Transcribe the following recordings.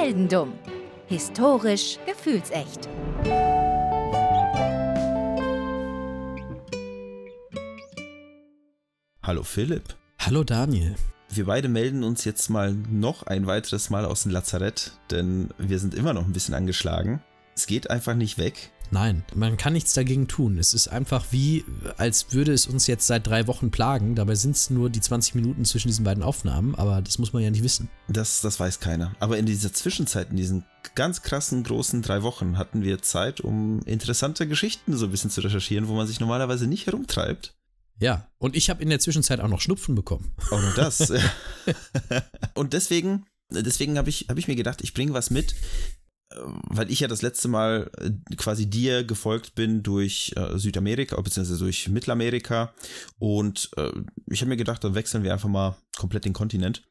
Meldendum. Historisch gefühlsecht. Hallo Philipp. Hallo Daniel. Wir beide melden uns jetzt mal noch ein weiteres Mal aus dem Lazarett, denn wir sind immer noch ein bisschen angeschlagen. Es geht einfach nicht weg. Nein, man kann nichts dagegen tun. Es ist einfach wie, als würde es uns jetzt seit drei Wochen plagen. Dabei sind es nur die 20 Minuten zwischen diesen beiden Aufnahmen, aber das muss man ja nicht wissen. Das, das weiß keiner. Aber in dieser Zwischenzeit, in diesen ganz krassen, großen drei Wochen, hatten wir Zeit, um interessante Geschichten so ein bisschen zu recherchieren, wo man sich normalerweise nicht herumtreibt. Ja, und ich habe in der Zwischenzeit auch noch Schnupfen bekommen. Auch noch das. und deswegen, deswegen habe ich, hab ich mir gedacht, ich bringe was mit, weil ich ja das letzte Mal äh, quasi dir gefolgt bin durch äh, Südamerika beziehungsweise durch Mittelamerika und äh, ich habe mir gedacht, dann wechseln wir einfach mal komplett den Kontinent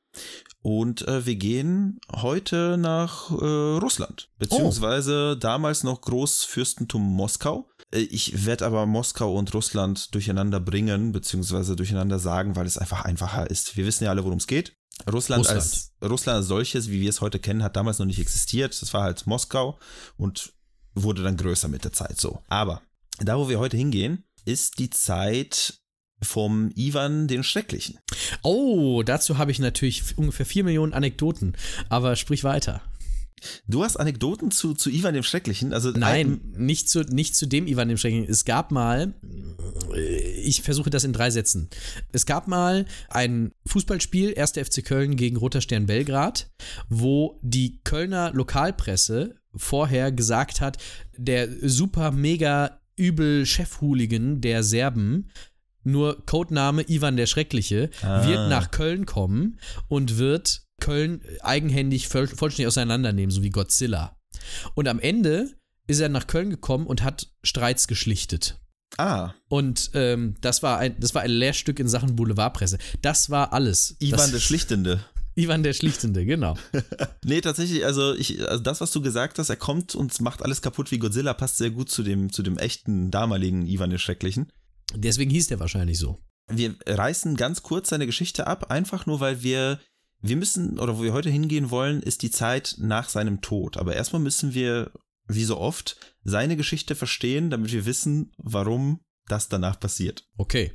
und äh, wir gehen heute nach äh, Russland beziehungsweise oh. damals noch Großfürstentum Moskau. Äh, ich werde aber Moskau und Russland durcheinander bringen beziehungsweise durcheinander sagen, weil es einfach einfacher ist. Wir wissen ja alle, worum es geht. Russland, Russland, als Russland als solches, wie wir es heute kennen, hat damals noch nicht existiert. Das war halt Moskau und wurde dann größer mit der Zeit so. Aber da, wo wir heute hingehen, ist die Zeit vom Ivan den Schrecklichen. Oh, dazu habe ich natürlich ungefähr vier Millionen Anekdoten. Aber sprich weiter. Du hast Anekdoten zu, zu Ivan dem Schrecklichen? Also Nein, nicht zu, nicht zu dem Ivan dem Schrecklichen. Es gab mal, ich versuche das in drei Sätzen. Es gab mal ein Fußballspiel, 1. FC Köln gegen Roter Stern Belgrad, wo die Kölner Lokalpresse vorher gesagt hat, der super mega übel Chefhooligan der Serben nur Codename Ivan der Schreckliche, ah. wird nach Köln kommen und wird Köln eigenhändig voll, vollständig auseinandernehmen, so wie Godzilla. Und am Ende ist er nach Köln gekommen und hat Streits geschlichtet. Ah. Und ähm, das, war ein, das war ein Lehrstück in Sachen Boulevardpresse. Das war alles. Ivan das, der Schlichtende. Ivan der Schlichtende, genau. nee, tatsächlich, also, ich, also das, was du gesagt hast, er kommt und macht alles kaputt wie Godzilla, passt sehr gut zu dem, zu dem echten damaligen Ivan der Schrecklichen. Deswegen hieß der wahrscheinlich so. Wir reißen ganz kurz seine Geschichte ab, einfach nur, weil wir wir müssen, oder wo wir heute hingehen wollen, ist die Zeit nach seinem Tod. Aber erstmal müssen wir, wie so oft, seine Geschichte verstehen, damit wir wissen, warum das danach passiert. Okay.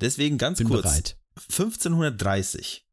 Deswegen ganz Bin kurz. Bereit. 1530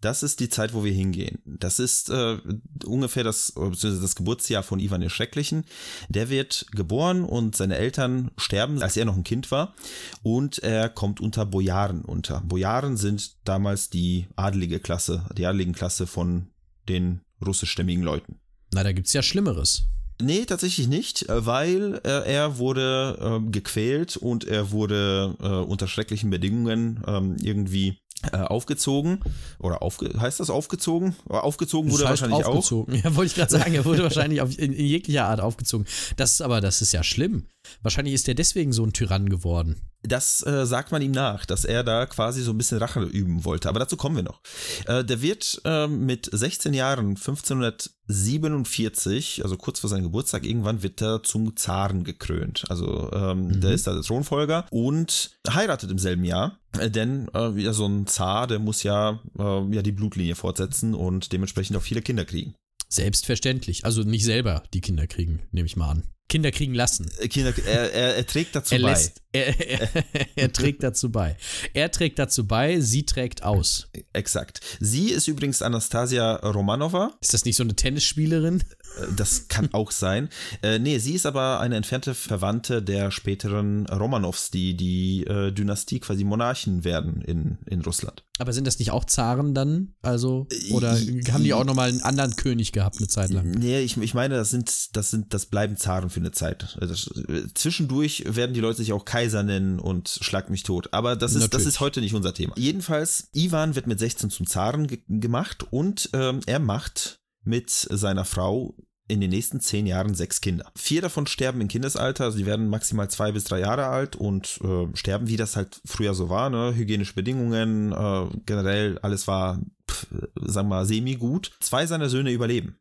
das ist die Zeit, wo wir hingehen. Das ist äh, ungefähr das, beziehungsweise das Geburtsjahr von Ivan der Schrecklichen. Der wird geboren und seine Eltern sterben, als er noch ein Kind war. Und er kommt unter Bojaren unter. Bojaren sind damals die adelige Klasse, die adeligen Klasse von den russischstämmigen Leuten. Na, da gibt's ja Schlimmeres. Nee, tatsächlich nicht, weil äh, er wurde äh, gequält und er wurde äh, unter schrecklichen Bedingungen ähm, irgendwie äh, aufgezogen oder aufge heißt das aufgezogen? Aufgezogen wurde das heißt wahrscheinlich aufgezogen. auch. Ja, wollte ich gerade sagen, er wurde wahrscheinlich auf, in, in, jeglicher Art aufgezogen. Das ist aber, das ist ja schlimm. Wahrscheinlich ist er deswegen so ein Tyrann geworden. Das äh, sagt man ihm nach, dass er da quasi so ein bisschen Rache üben wollte. Aber dazu kommen wir noch. Äh, der wird äh, mit 16 Jahren 1547, also kurz vor seinem Geburtstag, irgendwann wird er zum Zaren gekrönt. Also ähm, mhm. der ist da der Thronfolger und heiratet im selben Jahr. Äh, denn äh, ja, so ein Zar, der muss ja, äh, ja die Blutlinie fortsetzen und dementsprechend auch viele Kinder kriegen. Selbstverständlich. Also nicht selber die Kinder kriegen, nehme ich mal an. Kinder kriegen lassen. Äh, Kinder, er, er, er trägt dazu er bei. Lässt, er, er, er, trägt dazu bei. Er trägt dazu bei, sie trägt aus. Exakt. Sie ist übrigens Anastasia Romanova. Ist das nicht so eine Tennisspielerin? Äh, das kann auch sein. Äh, nee, sie ist aber eine entfernte Verwandte der späteren Romanovs, die die äh, Dynastie quasi Monarchen werden in, in Russland. Aber sind das nicht auch Zaren dann? Also, oder haben die auch nochmal einen anderen König gehabt eine Zeit lang? Nee, ich, ich meine, das sind, das sind, das bleiben Zaren für eine Zeit. Das, zwischendurch werden die Leute sich auch Kaiser nennen und schlag mich tot. Aber das ist, das ist heute nicht unser Thema. Jedenfalls, Ivan wird mit 16 zum Zaren ge gemacht und ähm, er macht mit seiner Frau in den nächsten zehn Jahren sechs Kinder. Vier davon sterben im Kindesalter, also sie werden maximal zwei bis drei Jahre alt und äh, sterben, wie das halt früher so war, ne? Hygienische Bedingungen, äh, generell alles war, pff, sagen wir mal, semi-gut. Zwei seiner Söhne überleben.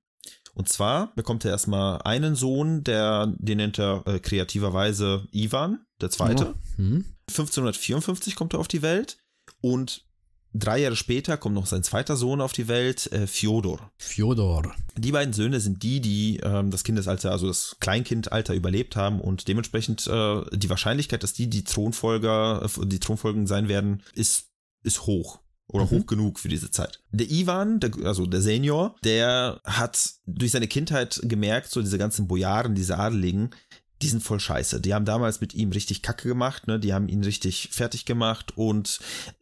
Und zwar bekommt er erstmal einen Sohn, der, den nennt er äh, kreativerweise Ivan, der zweite. Oh. Hm. 1554 kommt er auf die Welt und drei Jahre später kommt noch sein zweiter Sohn auf die Welt, äh, Fjodor. Fjodor. Die beiden Söhne sind die, die ähm, das Kindesalter, also das Kleinkindalter überlebt haben und dementsprechend äh, die Wahrscheinlichkeit, dass die die Thronfolger, äh, die Thronfolgen sein werden, ist, ist hoch oder mhm. hoch genug für diese Zeit. Der Ivan, der, also der Senior, der hat durch seine Kindheit gemerkt, so diese ganzen Bojaren, diese Adeligen, die sind voll scheiße. Die haben damals mit ihm richtig Kacke gemacht, ne? Die haben ihn richtig fertig gemacht und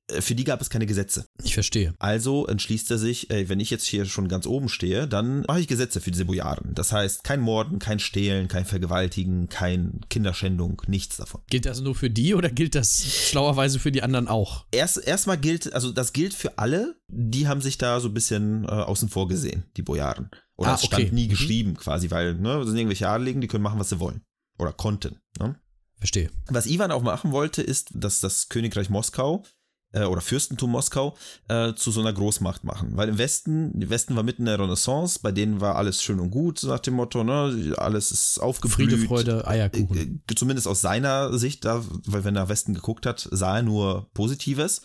äh, für die gab es keine Gesetze. Ich verstehe. Also entschließt er sich, ey, wenn ich jetzt hier schon ganz oben stehe, dann mache ich Gesetze für diese Bojaren. Das heißt, kein Morden, kein Stehlen, kein Vergewaltigen, kein Kinderschändung, nichts davon. Gilt das nur für die oder gilt das schlauerweise für die anderen auch? Erst erstmal gilt, also das gilt für alle, die haben sich da so ein bisschen äh, außen vor gesehen, die Bojaren. Oder ah, es stand nie mhm. geschrieben quasi, weil, ne, das sind irgendwelche Adeligen, die können machen, was sie wollen. Oder konnten. Ne? Verstehe. Was Ivan auch machen wollte, ist, dass das Königreich Moskau äh, oder Fürstentum Moskau äh, zu so einer Großmacht machen. Weil im Westen, im Westen war mitten in der Renaissance, bei denen war alles schön und gut, nach dem Motto, ne, alles ist aufgeblüht. Friede, Freude, Eierkuchen. Äh, äh, zumindest aus seiner Sicht, da, weil wenn er nach Westen geguckt hat, sah er nur Positives.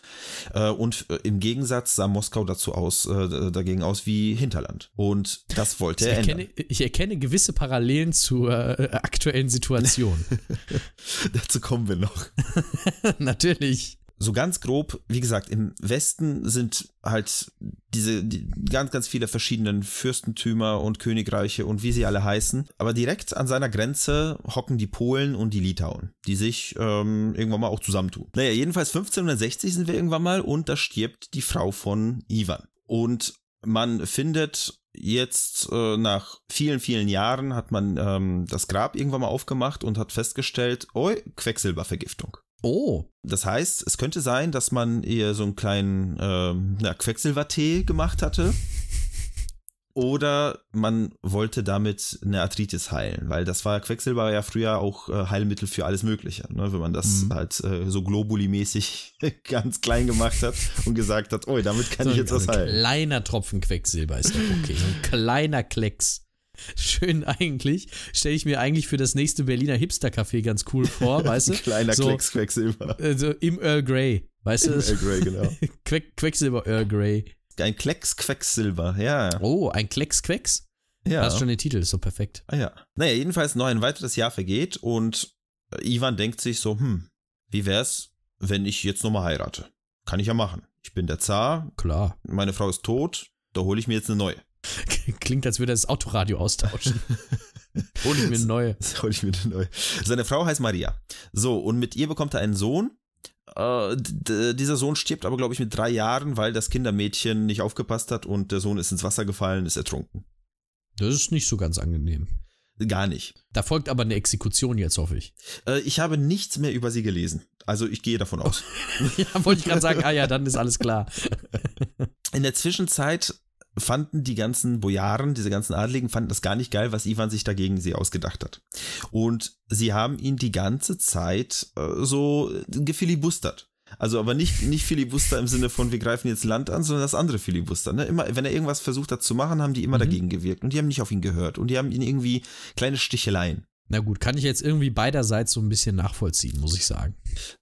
Und im Gegensatz sah Moskau dazu aus, äh, dagegen aus wie Hinterland. Und das wollte ich er erkenne, ändern. Ich erkenne gewisse Parallelen zur aktuellen Situation. Dazu kommen wir noch. Natürlich so ganz grob, wie gesagt, im Westen sind halt diese die, ganz, ganz viele verschiedenen Fürstentümer und Königreiche und wie sie alle heißen. Aber direkt an seiner Grenze hocken die Polen und die Litauen, die sich ähm, irgendwann mal auch zusammentun. Naja, jedenfalls 1560 sind wir irgendwann mal und da stirbt die Frau von Ivan. Und man findet jetzt äh, nach vielen, vielen Jahren hat man ähm, das Grab irgendwann mal aufgemacht und hat festgestellt, oh, Quecksilbervergiftung. Oh. Das heißt, es könnte sein, dass man ihr so einen kleinen ähm, na, Quecksilbertee gemacht hatte. Oder man wollte damit eine Arthritis heilen, weil das war Quecksilber ja früher auch äh, Heilmittel für alles Mögliche. Ne? Wenn man das mhm. halt äh, so globuli-mäßig ganz klein gemacht hat und gesagt hat, oh, damit kann so ich jetzt was heilen. Ein kleiner Tropfen Quecksilber ist doch okay. So ein kleiner Klecks. Schön eigentlich. Stelle ich mir eigentlich für das nächste Berliner Hipster-Café ganz cool vor, weißt du? Kleiner so, Quecksilber. Also im Earl Grey, weißt Im du? Earl Grey, genau. Queck, Quecksilber Earl Grey. Ein Klecks Quecksilber, ja. Oh, ein Klecks Quecks? Ja. Das ist schon der Titel, ist so perfekt. Ah ja. Naja, jedenfalls noch ein weiteres Jahr vergeht und Ivan denkt sich so, hm, wie wär's, wenn ich jetzt nochmal heirate? Kann ich ja machen. Ich bin der Zar. Klar. Meine Frau ist tot, da hole ich mir jetzt eine neue. Klingt, als würde er das Autoradio austauschen. Hol ich mir eine neue. Hol ich mir eine neue. Seine Frau heißt Maria. So, und mit ihr bekommt er einen Sohn. Äh, dieser Sohn stirbt aber, glaube ich, mit drei Jahren, weil das Kindermädchen nicht aufgepasst hat und der Sohn ist ins Wasser gefallen, ist ertrunken. Das ist nicht so ganz angenehm. Gar nicht. Da folgt aber eine Exekution jetzt, hoffe ich. Äh, ich habe nichts mehr über sie gelesen. Also ich gehe davon aus. ja, wollte ich gerade sagen, ah ja, dann ist alles klar. In der Zwischenzeit fanden die ganzen Bojaren, diese ganzen Adligen, fanden das gar nicht geil, was Ivan sich dagegen sie ausgedacht hat. Und sie haben ihn die ganze Zeit äh, so gefilibustert. Also aber nicht, nicht Filibuster im Sinne von, wir greifen jetzt Land an, sondern das andere Filibuster. Ne? Immer, wenn er irgendwas versucht hat zu machen, haben die immer mhm. dagegen gewirkt. Und die haben nicht auf ihn gehört. Und die haben ihn irgendwie kleine Sticheleien. Na gut, kann ich jetzt irgendwie beiderseits so ein bisschen nachvollziehen, muss ich sagen.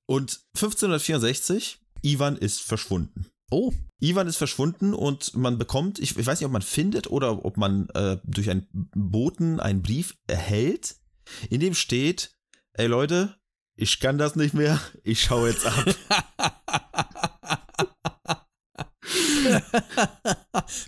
Und 1564, Ivan ist verschwunden. Oh. Ivan ist verschwunden und man bekommt, ich, ich weiß nicht, ob man findet oder ob man äh, durch einen Boten einen Brief erhält, in dem steht, ey Leute, ich kann das nicht mehr, ich schaue jetzt ab.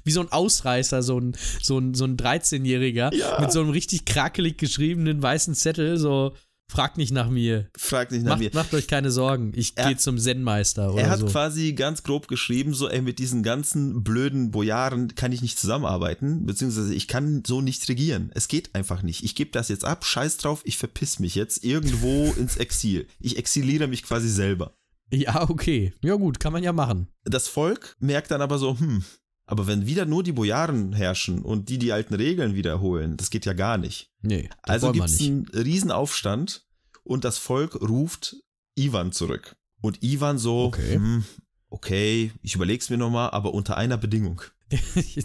Wie so ein Ausreißer, so ein, so ein, so ein 13-Jähriger ja. mit so einem richtig krakelig geschriebenen weißen Zettel, so Fragt nicht nach mir. Fragt nicht nach macht, mir. Macht euch keine Sorgen. Ich gehe zum Zen-Meister Er hat so. quasi ganz grob geschrieben, so, ey, mit diesen ganzen blöden Bojaren kann ich nicht zusammenarbeiten, beziehungsweise ich kann so nicht regieren. Es geht einfach nicht. Ich gebe das jetzt ab, scheiß drauf, ich verpiss mich jetzt irgendwo ins Exil. Ich exiliere mich quasi selber. Ja, okay. Ja, gut, kann man ja machen. Das Volk merkt dann aber so, hm, aber wenn wieder nur die Bojaren herrschen und die die alten Regeln wiederholen, das geht ja gar nicht. Nee. Also gibt es einen Riesenaufstand und das Volk ruft Ivan zurück. Und Ivan so, okay, hm, okay ich überleg's mir nochmal, aber unter einer Bedingung.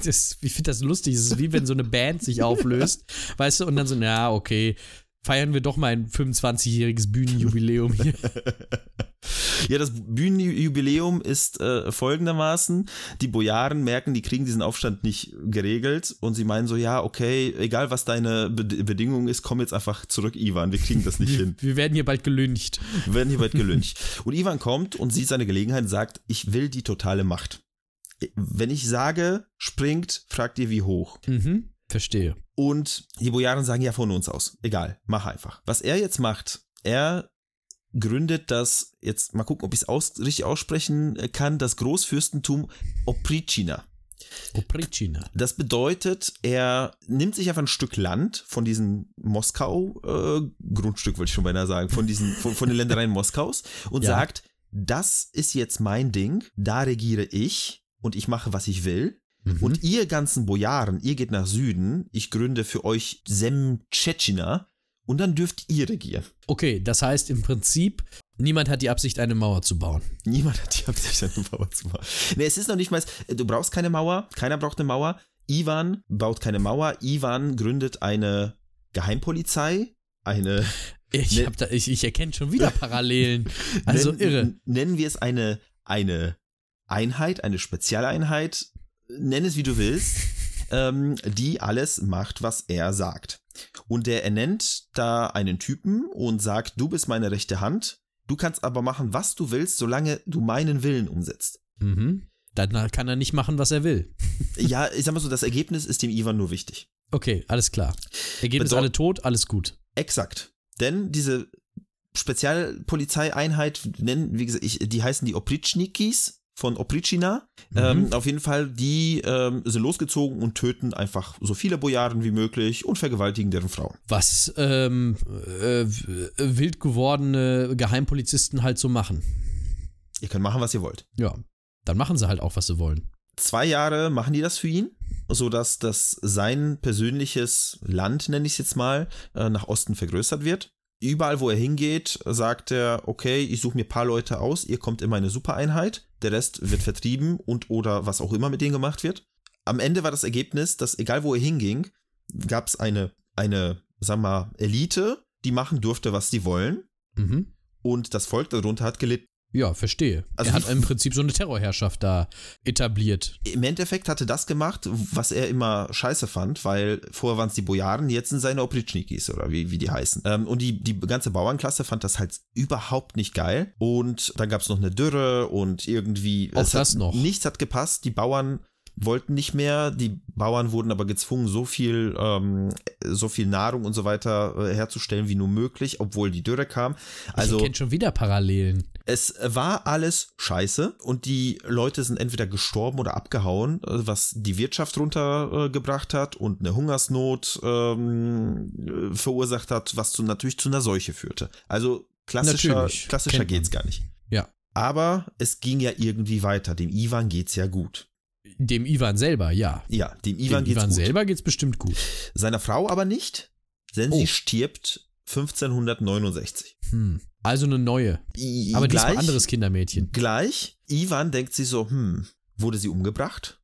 das, ich finde das lustig. Es ist wie wenn so eine Band sich auflöst, weißt du, und dann so, ja, okay, feiern wir doch mal ein 25-jähriges Bühnenjubiläum hier. Ja, das Bühnenjubiläum ist äh, folgendermaßen. Die Bojaren merken, die kriegen diesen Aufstand nicht geregelt und sie meinen so, ja, okay, egal was deine Be Bedingung ist, komm jetzt einfach zurück, Ivan, wir kriegen das nicht Wir, hin. wir werden hier bald gelüncht. Wir werden hier bald gelyncht. Und Ivan kommt und sieht seine Gelegenheit und sagt, ich will die totale Macht. Wenn ich sage, springt, fragt ihr wie hoch. Mhm, verstehe. Und die Bojaren sagen ja von uns aus. Egal, mach einfach. Was er jetzt macht, er gründet das, jetzt mal gucken, ob ich es aus, richtig aussprechen kann, das Großfürstentum Opricina. Opricina. Das bedeutet, er nimmt sich einfach ein Stück Land von diesem Moskau, äh, Grundstück wollte ich schon beinahe sagen, von diesen, von, von den Ländereien Moskaus und Ja. sagt, das ist jetzt mein Ding, da regiere ich und ich mache, was ich will. Mhm. Und ihr ganzen Bojaren, ihr geht nach Süden, ich gründe für euch Semtschetschina und dann dürft ihr regieren. okay, das heißt im Prinzip, niemand hat die Absicht, eine Mauer zu bauen. Niemand hat die Absicht, eine Mauer zu bauen. Nee, es ist noch nicht mal, du brauchst keine Mauer, keiner braucht eine Mauer. Ivan baut keine Mauer, Ivan gründet eine Geheimpolizei, eine, Ich, Ne- da, ich, ich erkenne schon wieder Parallelen. Also nen- irre. Nennen wir es eine, eine Einheit, eine Spezialeinheit, nenn es wie du willst, ähm, die alles macht, was er sagt. Und der ernennt da einen Typen und sagt, du bist meine rechte Hand, du kannst aber machen, was du willst, solange du meinen Willen umsetzt. Mhm. Dann kann er nicht machen, was er will. Ja, ich sag mal so, das Ergebnis ist dem Ivan nur wichtig. Okay, alles klar. Ergebnis Bedeu- alle tot, alles gut. Exakt. Denn diese Spezialpolizeieinheit nennen, wie gesagt, ich, die heißen die Opritschnikis von Oprichina. Mhm. Ähm, auf jeden Fall, die ähm, sind losgezogen und töten einfach so viele Bojaren wie möglich und vergewaltigen deren Frauen. Was ähm, äh, wild gewordene Geheimpolizisten halt so machen. Ihr könnt machen, was ihr wollt. Ja, dann machen sie halt auch, was sie wollen. Zwei Jahre machen die das für ihn, sodass das sein persönliches Land, nenne ich es jetzt mal, äh, nach Osten vergrößert wird. Überall, wo er hingeht, sagt er, okay, ich suche mir ein paar Leute aus, ihr kommt in meine Supereinheit, der Rest wird vertrieben und oder was auch immer mit denen gemacht wird. Am Ende war das Ergebnis, dass egal wo er hinging, gab es eine, eine, sag mal, Elite, die machen durfte, was sie wollen Mhm. und das Volk darunter hat gelitten. Ja, verstehe. Also er hat im Prinzip so eine Terrorherrschaft da etabliert. Im Endeffekt hatte das gemacht, was er immer scheiße fand, weil vorher waren es die Bojaren, jetzt sind seine Oprichnikis oder wie, wie die heißen. Ähm, und die, die ganze Bauernklasse fand das halt überhaupt nicht geil. Und dann gab es noch eine Dürre und irgendwie. Auch das hat, noch. Nichts hat gepasst. Die Bauern wollten nicht mehr. Die Bauern wurden aber gezwungen, so viel, ähm, so viel Nahrung und so weiter äh, herzustellen wie nur möglich, obwohl die Dürre kam. Also ich kenne schon wieder Parallelen. es war alles scheiße und die Leute sind entweder gestorben oder abgehauen, äh, was die Wirtschaft runtergebracht hat und eine Hungersnot ähm, äh, verursacht hat, was zu, natürlich zu einer Seuche führte. Also klassischer, Natürlich, klassischer kennt man. geht's gar nicht. Ja. Aber es ging ja irgendwie weiter. Dem Ivan geht's ja gut. Dem Ivan selber, ja. Ja, dem Ivan Dem geht's Ivan gut. selber geht's bestimmt gut. Seiner Frau aber nicht, denn Oh. sie stirbt 1569. Hm. Also eine neue. I- Aber diesmal gleich- anderes Kindermädchen. Gleich, Ivan denkt sich so, hm, wurde sie umgebracht?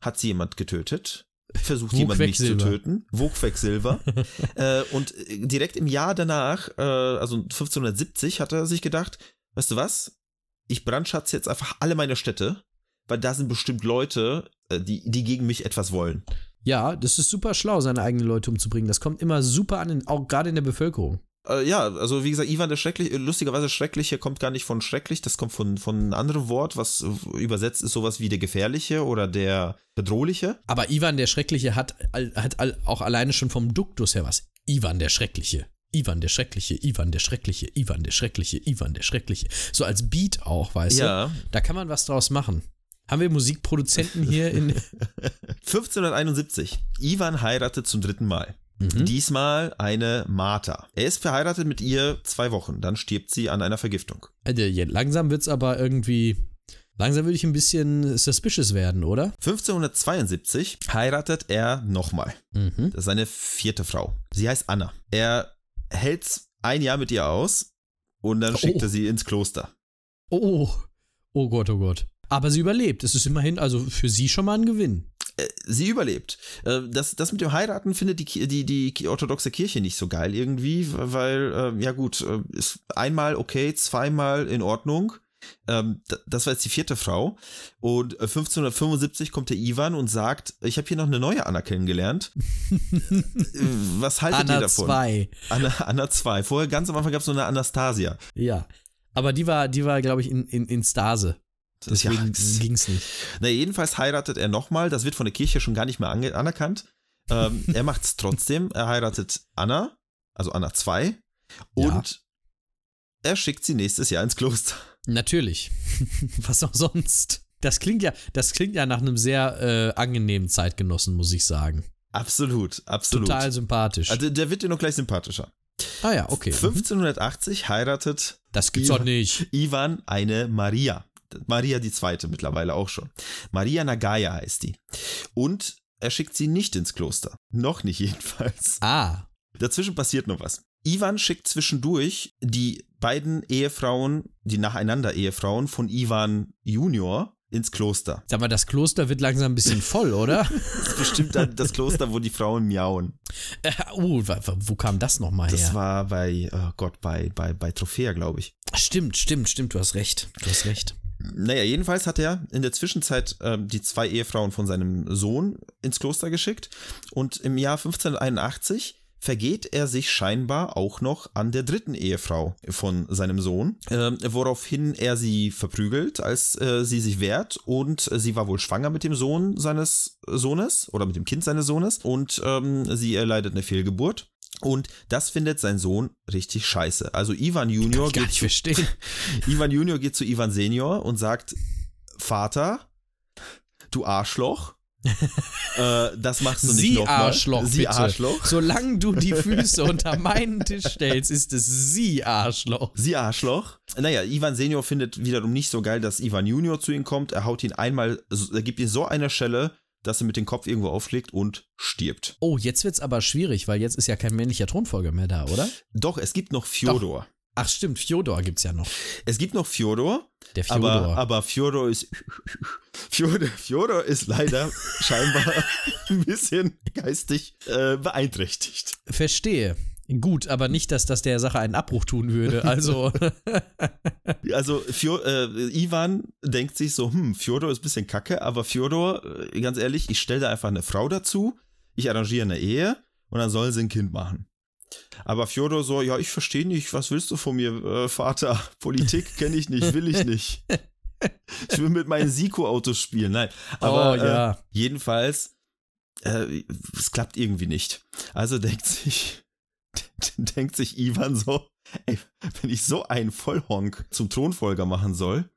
Hat sie jemand getötet? Versucht Wog jemand mich zu Quecksilber. töten? Wogquecksilber. äh, und äh, direkt im Jahr danach, äh, also 1570, hat er sich gedacht, weißt du was? Ich brandschatze jetzt einfach alle meine Städte, weil da sind bestimmt Leute, äh, die, die gegen mich etwas wollen. Ja, das ist super schlau, seine eigenen Leute umzubringen. Das kommt immer super an, auch gerade in der Bevölkerung. Äh, ja, also wie gesagt, Ivan der Schreckliche, lustigerweise Schreckliche kommt gar nicht von schrecklich, das kommt von, von einem anderen Wort, was äh, übersetzt ist sowas wie der Gefährliche oder der Bedrohliche. Aber Ivan der Schreckliche hat, hat auch alleine schon vom Duktus her was. Ivan der Schreckliche. Ivan der Schreckliche, Ivan der Schreckliche, Ivan der Schreckliche, Ivan der Schreckliche. So als Beat auch, weißt Ja. du? Da kann man was draus machen. Haben wir Musikproduzenten hier in. 1571. Ivan heiratet zum dritten Mal. Mhm. Diesmal eine Martha. Er ist verheiratet mit ihr zwei Wochen, dann stirbt sie an einer Vergiftung. Ja, Langsam wird's aber irgendwie. Langsam würde ich ein bisschen suspicious werden, oder? 1572 heiratet er nochmal. Mhm. Das ist seine vierte Frau. Sie heißt Anna. Er hält ein Jahr mit ihr aus und dann Oh. schickt er sie ins Kloster. Oh. Oh Gott, oh Gott. Aber sie überlebt. Es ist immerhin also für sie schon mal ein Gewinn. Sie überlebt. Äh, Das, das mit dem Heiraten findet die, die, die orthodoxe Kirche nicht so geil irgendwie, weil, äh, ja gut, äh, ist einmal okay, zweimal in Ordnung. Ähm, Das war jetzt die vierte Frau. Und äh, 1575 kommt der Ivan und sagt, ich habe hier noch eine neue Anna kennengelernt. Äh, Was haltet ihr Anna davon? 2. Anna, Anna 2. Vorher ganz am Anfang gab es nur eine Anastasia. Ja. Aber die war, die war, glaube ich, in, in, in Stase. Deswegen Ja, das- ging's nicht. Na, jedenfalls heiratet er nochmal. Das wird von der Kirche schon gar nicht mehr anerkannt. Ähm, er macht es trotzdem. Er heiratet Anna, also Anna 2. Und er schickt sie nächstes Jahr ins Kloster. Natürlich. Was auch sonst. Das klingt ja, das klingt ja nach einem sehr äh, angenehmen Zeitgenossen, muss ich sagen. Absolut, absolut. Total sympathisch. Also der wird dir noch gleich sympathischer. ah ja, okay. 1580 heiratet Das gibt's Ja. doch nicht. Ivan eine Maria. Maria die zweite mittlerweile auch schon. Maria Nagaya heißt die. Und er schickt sie nicht ins Kloster. Noch nicht jedenfalls. Ah. Dazwischen passiert noch was. Ivan schickt zwischendurch die beiden Ehefrauen, die nacheinander Ehefrauen von Ivan Junior ins Kloster. Sag mal, das Kloster wird langsam ein bisschen voll, oder? Das ist bestimmt das Kloster, wo die Frauen miauen. äh, uh, wo kam das nochmal Das her? war bei, oh Gott, bei, bei, bei Trophäa, glaube ich. Stimmt, stimmt, stimmt, du hast recht. Du hast recht. Naja, jedenfalls hat er in der Zwischenzeit ähm, die zwei Ehefrauen von seinem Sohn ins Kloster geschickt und im Jahr 1581 vergeht er sich scheinbar auch noch an der dritten Ehefrau von seinem Sohn, ähm, woraufhin er sie verprügelt, als äh, sie sich wehrt und äh, sie war wohl schwanger mit dem Sohn seines Sohnes oder mit dem Kind seines Sohnes und ähm, sie erleidet eine Fehlgeburt. Und das findet sein Sohn richtig scheiße. Also Ivan Junior geht zu. Ivan Junior geht zu Ivan Senior und sagt, Vater, du Arschloch, äh, das machst du nicht Sie nochmal. Arschloch, Sie bitte. Arschloch. Solange du die Füße unter meinen Tisch stellst, ist es sie Arschloch. Sie Arschloch. Naja, Ivan Senior findet wiederum nicht so geil, dass Ivan Junior zu ihm kommt. Er haut ihn einmal, er gibt ihm so eine Schelle, dass er mit dem Kopf irgendwo aufschlägt und stirbt. Oh, jetzt wird's aber schwierig, weil jetzt ist ja kein männlicher Thronfolger mehr da, oder? Doch, es gibt noch Fjodor. Ach stimmt, Fjodor gibt's ja noch. Es gibt noch Fjodor, Der Fjodor. aber, aber Fjodor ist Fjodor, Fjodor ist leider scheinbar ein bisschen geistig äh, beeinträchtigt. Verstehe. Gut, aber nicht, dass das der Sache einen Abbruch tun würde. Also, Also Fjor, äh, Ivan denkt sich so, hm, Fjodor ist ein bisschen kacke, aber Fjodor, äh, ganz ehrlich, ich stelle da einfach eine Frau dazu, ich arrangiere eine Ehe und dann sollen sie ein Kind machen. Aber Fjodor so, ja, ich verstehe nicht, was willst du von mir, äh, Vater? Politik kenne ich nicht, will ich nicht. Ich will mit meinen Siko-Autos spielen. Nein, aber oh ja. äh, jedenfalls, es klappt irgendwie nicht. Also denkt sich, denkt sich Ivan so, ey, wenn ich so einen Vollhonk zum Thronfolger machen soll,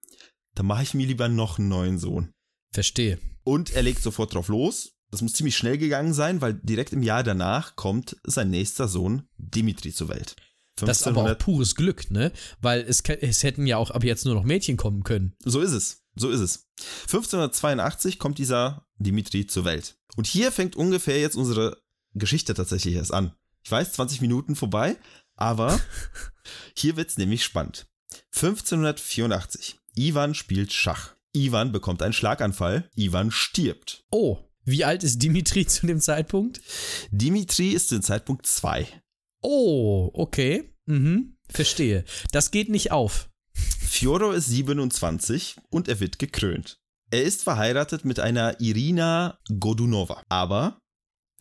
dann mache ich mir lieber noch einen neuen Sohn. Verstehe. Und er legt sofort drauf los. Das muss ziemlich schnell gegangen sein, weil direkt im Jahr danach kommt sein nächster Sohn Dimitri zur Welt. Das ist aber auch 1500 pures Glück, ne? Weil es, es hätten ja auch ab jetzt nur noch Mädchen kommen können. So ist es. So ist es. 1582 kommt dieser Dimitri zur Welt. Und hier fängt ungefähr jetzt unsere Geschichte tatsächlich erst an. Ich weiß, 20 Minuten vorbei, aber hier wird's nämlich spannend. 1584. Ivan spielt Schach. Ivan bekommt einen Schlaganfall. Ivan stirbt. Oh, wie alt ist Dimitri zu dem Zeitpunkt? Dimitri ist zu dem Zeitpunkt zwei. Oh, okay. Mhm. Verstehe. Das geht nicht auf. Fjodor ist 27 und er wird gekrönt. Er ist verheiratet mit einer Irina Godunova. Aber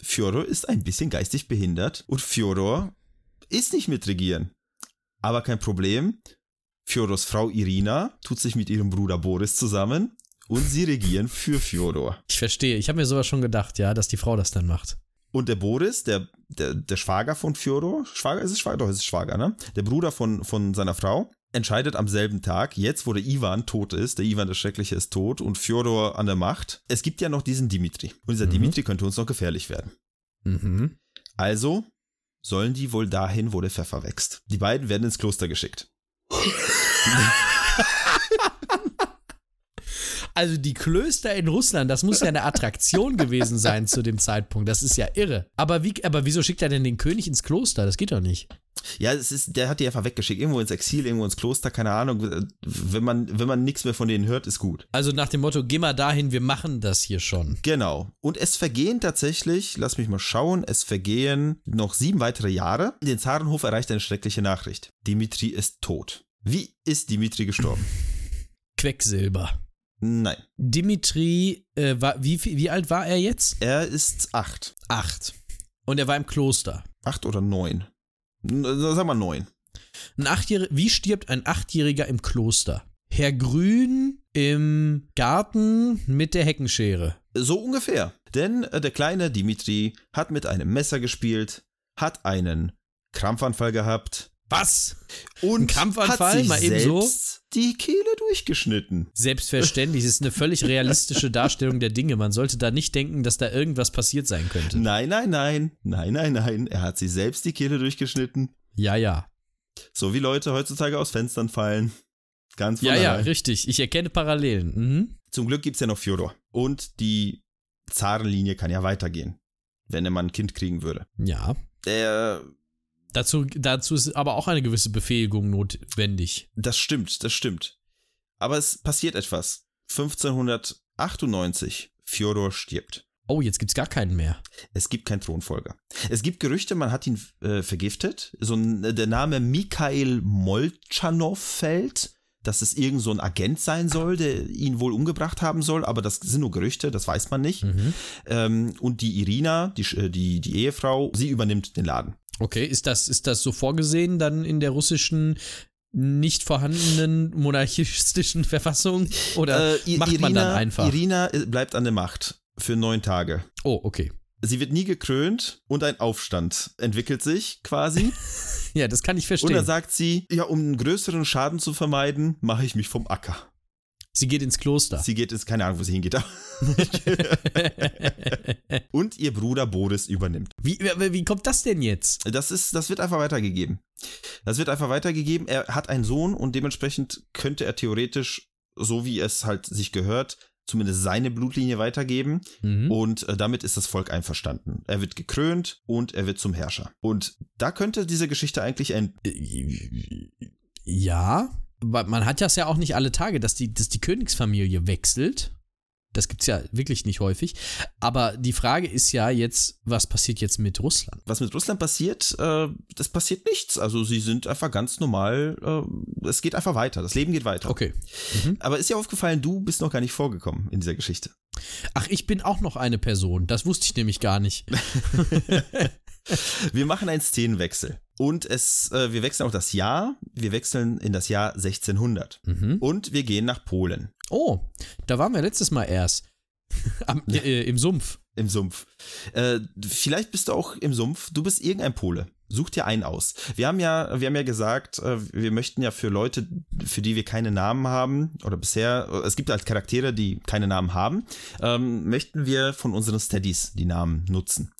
Fjodor ist ein bisschen geistig behindert und Fjodor ist nicht mitregieren. Aber kein Problem. Fjodors Frau Irina tut sich mit ihrem Bruder Boris zusammen und sie regieren für Fjodor. Ich verstehe. Ich habe mir sowas schon gedacht, ja, dass die Frau das dann macht. Und der Boris, der, der, der Schwager von Fjodor, Schwager, ist es Schwager? Doch, ist es Schwager, ne? Der Bruder von, von seiner Frau, entscheidet am selben Tag, jetzt wo der Ivan tot ist, der Ivan der Schreckliche ist tot und Fjodor an der Macht, es gibt ja noch diesen Dimitri. Und dieser Mhm. Dimitri könnte uns noch gefährlich werden. Mhm. Also sollen die wohl dahin, wo der Pfeffer wächst. Die beiden werden ins Kloster geschickt. Also die Klöster in Russland, das muss ja eine Attraktion gewesen sein zu dem Zeitpunkt. Das ist ja irre. Aber, wie, aber wieso schickt er denn den König ins Kloster? Das geht doch nicht. Ja, es ist, der hat die einfach weggeschickt. Irgendwo ins Exil, irgendwo ins Kloster, keine Ahnung. Wenn man, wenn man nichts mehr von denen hört, ist gut. Also nach dem Motto, geh mal dahin, wir machen das hier schon. Genau. Und es vergehen tatsächlich, lass mich mal schauen, es vergehen noch sieben weitere Jahre. Den Zarenhof erreicht eine schreckliche Nachricht. Dimitri ist tot. Wie ist Dimitri gestorben? Quecksilber. Nein. Dimitri, äh, war, wie, wie alt war er jetzt? Er ist acht. Acht. Und er war im Kloster. Acht oder neun. N- Sag mal neun. Ein Achtjähriger, wie stirbt ein Achtjähriger im Kloster? Herr Grün im Garten mit der Heckenschere. So ungefähr. Denn äh, der kleine Dimitri hat mit einem Messer gespielt, hat einen Krampfanfall gehabt Was? und Ein Krampfanfall? hat sich Mal eben so? die Kehle durchgeschnitten. Selbstverständlich, es ist eine völlig realistische Darstellung der Dinge. Man sollte da nicht denken, dass da irgendwas passiert sein könnte. Nein, nein, nein, nein, nein, nein. Er hat sich selbst die Kehle durchgeschnitten. Ja, ja. So wie Leute heutzutage aus Fenstern fallen. Ganz Ja, ja, richtig. Ich erkenne Parallelen. Mhm. Zum Glück gibt's ja noch Fjodor. Und die Zarenlinie kann ja weitergehen, wenn er mal ein Kind kriegen würde. Ja. Der, Dazu, dazu ist aber auch eine gewisse Befähigung notwendig. das stimmt, das stimmt. Aber es passiert etwas. 1598. Fjodor stirbt. Oh, jetzt gibt's gar keinen mehr. Es gibt keinen Thronfolger. Es gibt Gerüchte, man hat ihn äh, vergiftet. So ein, der Name Mikhail Moltschanow fällt, dass es irgend so ein Agent sein soll, der ihn wohl umgebracht haben soll, aber das sind nur Gerüchte, das weiß man nicht. Mhm. Ähm, und die Irina, die, äh, die, die Ehefrau, sie übernimmt den Laden. Okay, ist das, ist das so vorgesehen dann in der russischen nicht vorhandenen monarchistischen Verfassung? Oder Äh, macht man dann einfach? Irina äh, bleibt an der Macht für neun Tage. oh, okay. Sie wird nie gekrönt und ein Aufstand entwickelt sich quasi. Ja, das kann ich und verstehen. dann sagt sie, ja, um einen größeren Schaden zu vermeiden, mache ich mich vom Acker. Sie geht ins Kloster. Sie geht ins, keine Ahnung, wo sie hingeht. und ihr Bruder Boris übernimmt. wie, wie, kommt das denn jetzt? Das ist, das wird einfach weitergegeben. Das wird einfach weitergegeben. Er hat einen Sohn und dementsprechend könnte er theoretisch, so wie es halt sich gehört, zumindest seine Blutlinie weitergeben. Mhm. Und äh, damit ist das Volk einverstanden. Er wird gekrönt und er wird zum Herrscher. Und da könnte diese Geschichte eigentlich enden. Ja, aber man hat das ja auch nicht alle Tage, dass die, dass die Königsfamilie wechselt. Das gibt's ja wirklich nicht häufig. Aber die Frage ist ja jetzt, was passiert jetzt mit Russland? Was mit Russland passiert, äh, das passiert nichts. Also sie sind einfach ganz normal, äh, es geht einfach weiter, das Leben geht weiter. Okay. Aber ist dir aufgefallen, du bist noch gar nicht vorgekommen in dieser Geschichte. Ach, ich bin auch noch eine Person. Das wusste ich nämlich gar nicht. Wir machen einen Szenenwechsel. Und es, äh, wir wechseln auch das Jahr. Wir wechseln in das Jahr 1600. Mhm. Und wir gehen nach Polen. Oh, da waren wir letztes Mal erst. Am, äh, Im Sumpf. Im Sumpf. Äh, vielleicht bist du auch im Sumpf. Du bist irgendein Pole. Such dir einen aus. Wir haben ja, wir haben ja gesagt, äh, wir möchten ja für Leute, für die wir keine Namen haben, oder bisher, es gibt halt Charaktere, die keine Namen haben, ähm, möchten wir von unseren Steadies die Namen nutzen.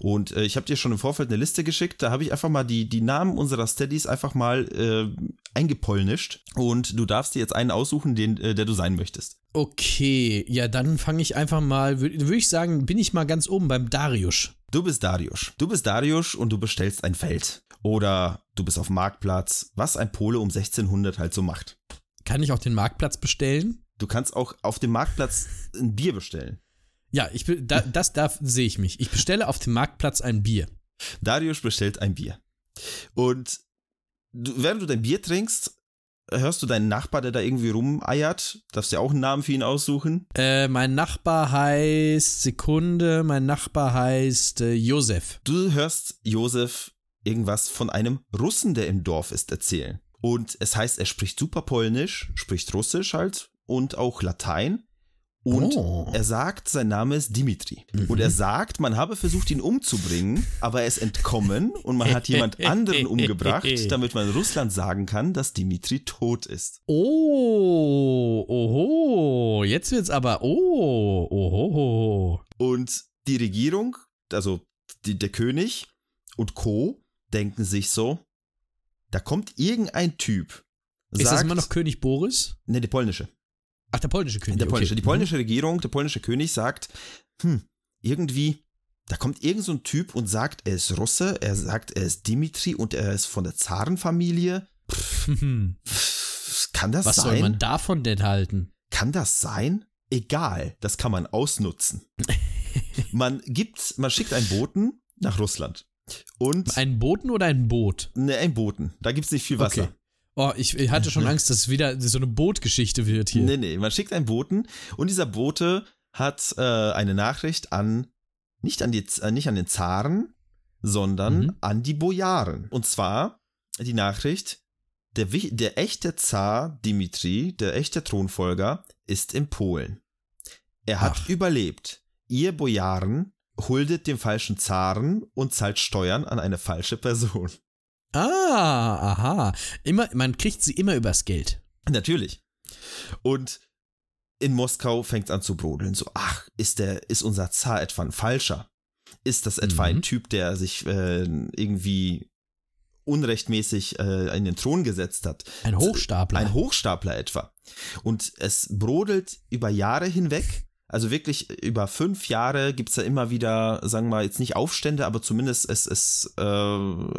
Und äh, ich habe dir schon im Vorfeld eine Liste geschickt, da habe ich einfach mal die, die Namen unserer Steadies einfach mal äh, eingepolnischt. Und du darfst dir jetzt einen aussuchen, den, äh, der du sein möchtest. Okay, ja, dann fange ich einfach mal, würde würd ich sagen, bin ich mal ganz oben beim Darius. Du bist Darius. Du bist Darius und du bestellst ein Feld. Oder du bist auf dem Marktplatz, was ein Pole um 1600 halt so macht. Kann ich auch den Marktplatz bestellen? Du kannst auch auf dem Marktplatz ein Bier bestellen. Ja, ich be- da, das darf sehe ich mich. Ich bestelle auf dem Marktplatz ein Bier. Darius bestellt ein Bier. Und du, während du dein Bier trinkst, hörst du deinen Nachbar, der da irgendwie rumeiert. Darfst dir auch einen Namen für ihn aussuchen. Äh, mein Nachbar heißt Sekunde, mein Nachbar heißt äh, Josef. Du hörst Josef irgendwas von einem Russen, der im Dorf ist, erzählen. Und es heißt, er spricht super Polnisch, spricht Russisch halt und auch Latein. Und Oh. er sagt, sein Name ist Dimitri. Mhm. Und er sagt, man habe versucht, ihn umzubringen, aber er ist entkommen und man hat jemand anderen umgebracht, damit man Russland sagen kann, dass Dimitri tot ist. Oh, oho, jetzt wird's aber, oh, oho. Und die Regierung, also die, der König und Co. denken sich so, da kommt irgendein Typ. Ist das sagt- immer noch König Boris? Ne, die polnische. Ach, der polnische König. Der polnische, okay. Die polnische Regierung, der polnische König sagt, hm, irgendwie, da kommt irgend so ein Typ und sagt, er ist Russe, er sagt, er ist Dimitri und er ist von der Zarenfamilie. Mhm. Pff, Kann das Was sein? soll man davon denn halten? Kann das sein? Egal, das kann man ausnutzen. man gibt, man schickt einen Boten nach Russland. Und Einen Boten oder ein Boot? ne, einen Boten. Da gibt es nicht viel Wasser. Okay. Oh, ich, ich hatte schon Angst, dass es wieder so eine Bootgeschichte wird hier. Nee, nee, man schickt einen Boten und dieser Bote hat äh, eine Nachricht an, nicht an, die, äh, nicht an den Zaren, sondern Mhm. an die Bojaren. Und zwar die Nachricht, der, der echte Zar Dimitri, der echte Thronfolger, ist in Polen. Er hat Ach. überlebt. Ihr Bojaren huldet dem falschen Zaren und zahlt Steuern an eine falsche Person. Ah, aha. Immer, man kriegt sie immer übers Geld. Natürlich. Und in Moskau fängt es an zu brodeln. So, ach, ist der, ist unser Zar etwa ein Falscher? Ist das etwa Mhm. ein Typ, der sich äh, irgendwie unrechtmäßig äh, in den Thron gesetzt hat? Ein Hochstapler. Ein Hochstapler etwa. Und es brodelt über Jahre hinweg. Also wirklich über fünf Jahre gibt es da immer wieder, sagen wir mal, jetzt nicht Aufstände, aber zumindest es, es, äh,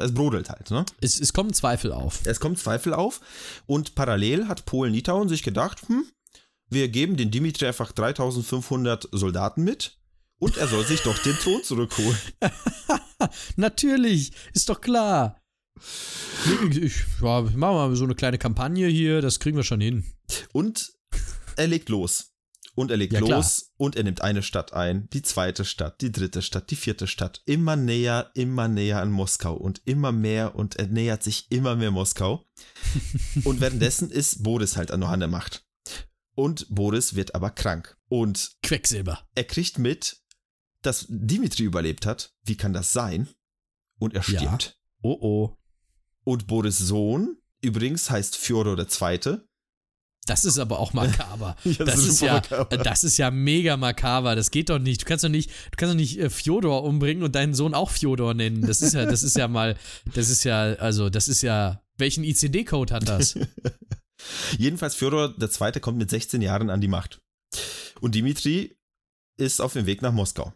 es brodelt halt, ne? es, es kommen Zweifel auf. Es kommt Zweifel auf und parallel hat Polen-Litauen sich gedacht, hm, wir geben den Dimitri einfach 3500 Soldaten mit und er soll sich doch den Thron zurückholen. Natürlich, ist doch klar. Ich, ich, ja, machen wir mal so eine kleine Kampagne hier, das kriegen wir schon hin. Und er legt los. Und er legt Ja, klar. los und er nimmt eine Stadt ein, die zweite Stadt, die dritte Stadt, die vierte Stadt. Immer näher, immer näher an Moskau und immer mehr und er nähert sich immer mehr Moskau. und währenddessen ist Boris halt noch an der Macht. Und Boris wird aber krank. Und Quecksilber. er kriegt mit, dass Dimitri überlebt hat. Wie kann das sein? Und er Ja. stirbt. Oh oh. Und Boris Sohn, übrigens heißt Fjodor II. Das ist aber auch makaber. Ja, das, ist super ja, makaber. das ist ja mega makaber. Das geht doch nicht. Du kannst doch nicht, du kannst doch nicht äh, Fjodor umbringen und deinen Sohn auch Fjodor nennen. Das ist ja, das ist ja mal, das ist ja, also, das ist ja, welchen ICD-Code hat das? Jedenfalls Fjodor II. kommt mit 16 Jahren an die Macht. Und Dimitri ist auf dem Weg nach Moskau.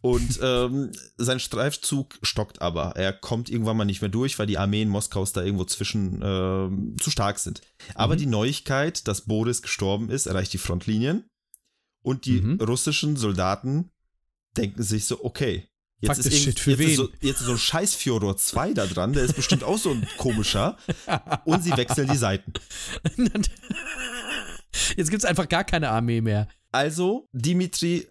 Und ähm, sein Streifzug stockt aber. Er kommt irgendwann mal nicht mehr durch, weil die Armeen Moskaus da irgendwo zwischen ähm, zu stark sind. Aber Mhm. die Neuigkeit, dass Boris gestorben ist, erreicht die Frontlinien. Und die Mhm. russischen Soldaten denken sich so, okay. Jetzt ist, shit, für jetzt, ist wen? so, jetzt ist so ein scheiß Fjodor 2 da dran, der ist bestimmt auch so ein komischer. Und sie wechseln die Seiten. Jetzt gibt es einfach gar keine Armee mehr. Also, Dimitri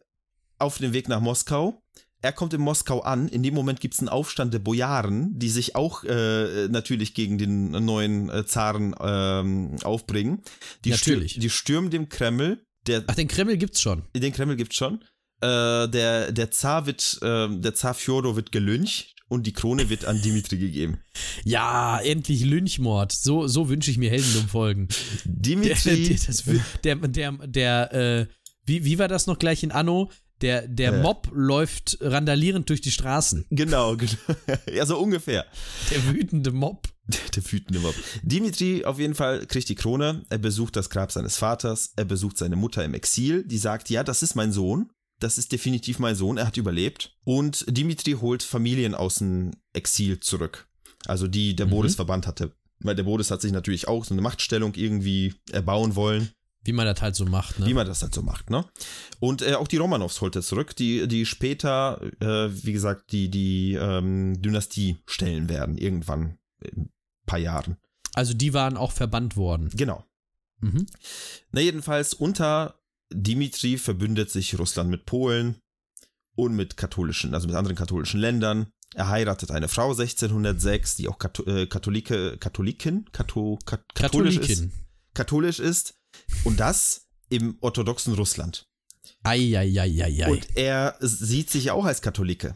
auf dem Weg nach Moskau. Er kommt in Moskau an. In dem Moment gibt es einen Aufstand der Bojaren, die sich auch äh, natürlich gegen den neuen äh, Zaren ähm, aufbringen. Die Natürlich. Stür die stürmen den Kreml. Der, Ach, den Kreml gibt's schon. den Kreml gibt's schon. Äh, der, der Zar wird, äh, der Zar Fjodor wird gelyncht und die Krone wird an Dimitri gegeben. Ja, endlich Lynchmord. So, so wünsche ich mir Heldenum-Folgen. Der, Dimitri. der, das, der, der, der äh, wie, wie war das noch gleich in Anno? Der, der Äh. Mob läuft randalierend durch die Straßen. genau, genau. ja, so ungefähr. Der wütende Mob. Der wütende Mob. Dimitri auf jeden Fall kriegt die Krone. Er besucht das Grab seines Vaters. Er besucht seine Mutter im Exil. Die sagt, ja, das ist mein Sohn. Das ist definitiv mein Sohn. Er hat überlebt. Und Dimitri holt Familien aus dem Exil zurück. Also die der Mhm. Boris verbannt hatte. Weil der Boris hat sich natürlich auch so eine Machtstellung irgendwie erbauen wollen, Wie man das halt so macht, ne? wie man das halt so macht, ne? Und äh, auch die Romanows holt er zurück, die, die später, äh, wie gesagt, die, die ähm, Dynastie stellen werden, irgendwann in ein paar Jahren. Also die waren auch verbannt worden. Genau. Mhm. Na, jedenfalls unter Dimitri verbündet sich Russland mit Polen und mit katholischen, also mit anderen katholischen Ländern. Er heiratet eine Frau 1606, die auch Kato äh, Katholike, Katholikin, Kato, Kat katholisch, ist, Katholikin. katholisch ist. Und das im orthodoxen Russland. Eieieiei. Und er sieht sich auch als Katholike.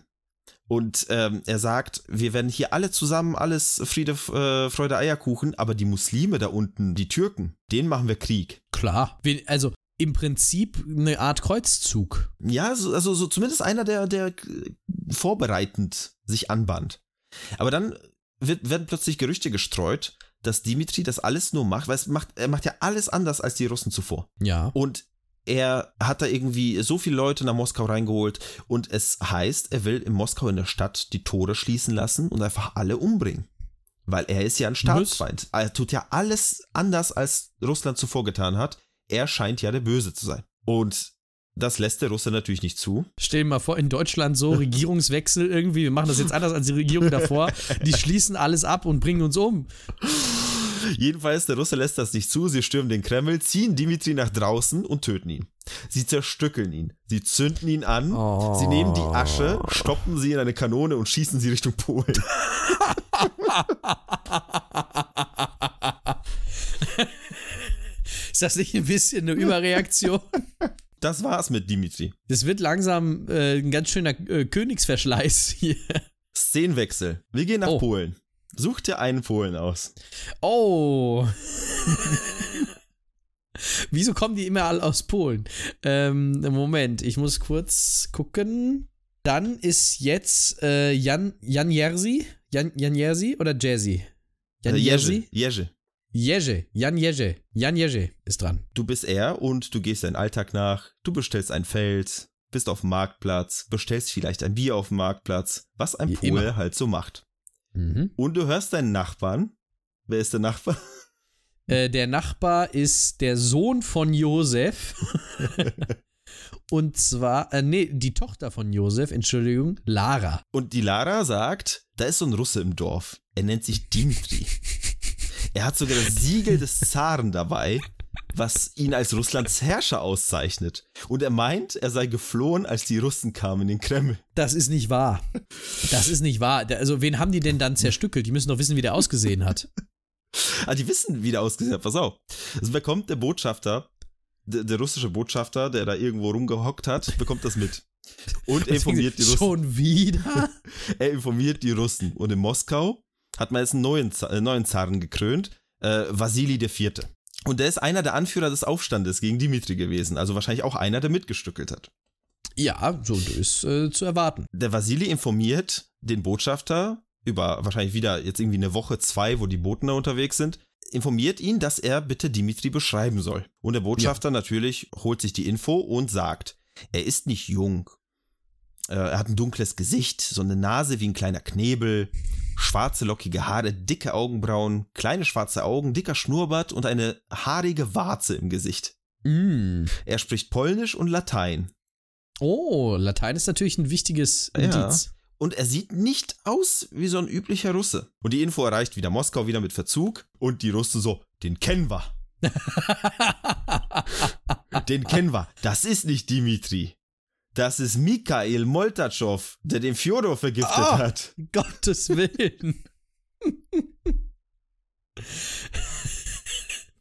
Und ähm, er sagt, wir werden hier alle zusammen, alles Friede, äh, Freude, Eierkuchen, aber die Muslime da unten, die Türken, denen machen wir Krieg. Klar. Also im Prinzip eine Art Kreuzzug. Ja, so, also so zumindest einer, der, der vorbereitend sich anbahnt. Aber dann wird, werden plötzlich Gerüchte gestreut, dass Dimitri das alles nur macht, weil es macht, er macht ja alles anders als die Russen zuvor. Ja. Und er hat da irgendwie so viele Leute nach Moskau reingeholt und es heißt, er will in Moskau in der Stadt die Tore schließen lassen und einfach alle umbringen. Weil er ist ja ein Staatsfeind. Er tut ja alles anders, als Russland zuvor getan hat. Er scheint ja der Böse zu sein. Und das lässt der Russe natürlich nicht zu. Stell dir mal vor, in Deutschland so Regierungswechsel irgendwie, wir machen das jetzt anders als die Regierung davor. Die schließen alles ab und bringen uns um. Jedenfalls, der Russe lässt das nicht zu. Sie stürmen den Kreml, ziehen Dimitri nach draußen und töten ihn. Sie zerstückeln ihn. Sie zünden ihn an. Oh. Sie nehmen die Asche, stoppen sie in eine Kanone und schießen sie Richtung Polen. Ist das nicht ein bisschen eine Überreaktion? Das war's mit Dimitri. Das wird langsam äh, ein ganz schöner äh, Königsverschleiß hier. Szenenwechsel. Wir gehen nach Oh. Polen. Such dir einen Polen aus. Oh. Wieso kommen die immer alle aus Polen? Ähm, Moment, ich muss kurz gucken. Dann ist jetzt äh, Jan, Jan Jerzy? Jan, Jan Jerzy oder Jazzy? Jan Äh, Jerzy? Jerzy. Jerzy. Jan Jerzy. Jan Jerzy ist dran. Du bist er und du gehst deinen Alltag nach. Du bestellst ein Feld, bist auf dem Marktplatz, bestellst vielleicht ein Bier auf dem Marktplatz, was ein Wie Pole immer. halt so macht. Mhm. Und du hörst deinen Nachbarn. Wer ist der Nachbar? Äh, der Nachbar ist der Sohn von Josef. Und zwar, äh, nee, die Tochter von Josef, Entschuldigung, Lara. Und die Lara sagt, da ist so ein Russe im Dorf. Er nennt sich Dimitri. er hat sogar das Siegel des Zaren dabei, was ihn als Russlands Herrscher auszeichnet. Und er meint, er sei geflohen, als die Russen kamen in den Kreml. Das ist nicht wahr. Das ist nicht wahr. Also, wen haben die denn dann zerstückelt? Die müssen doch wissen, wie der ausgesehen hat. Ah, die wissen, wie der ausgesehen hat. Pass auf. Also bekommt der Botschafter, der, der russische Botschafter, der da irgendwo rumgehockt hat, bekommt das mit. Und er informiert die Russen. Schon wieder? Er informiert die Russen. Und in Moskau hat man jetzt einen neuen, äh, neuen Zaren gekrönt, äh, Wassili IV. Und der ist einer der Anführer des Aufstandes gegen Dimitri gewesen. Also wahrscheinlich auch einer, der mitgestückelt hat. Ja, so ist äh, zu erwarten. Der Wassili informiert den Botschafter über wahrscheinlich wieder jetzt irgendwie eine Woche, zwei, wo die Boten da unterwegs sind, informiert ihn, dass er bitte Dimitri beschreiben soll. Und der Botschafter natürlich holt sich die Info und sagt, er ist nicht jung. Äh, Er hat ein dunkles Gesicht, so eine Nase wie ein kleiner Knebel, schwarze lockige Haare, dicke Augenbrauen, kleine schwarze Augen, dicker Schnurrbart und eine haarige Warze im Gesicht. Mm. Er spricht Polnisch und Latein. Oh, Latein ist natürlich ein wichtiges Ja. Indiz. Und er sieht nicht aus wie so ein üblicher Russe. Und die Info erreicht wieder Moskau, wieder mit Verzug. Und die Russen so, den kennen wir. Den kennen wir. Das ist nicht Dimitri. Das ist Mikhail Moltatschow, der den Fjodor vergiftet Ah. hat. Gottes Willen.